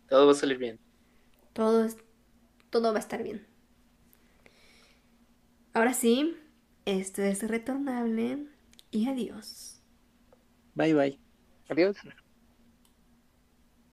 Todo va a salir bien. Todo, es- todo va a estar bien. Ahora sí, esto es retornable y adiós. Bye bye. Adiós.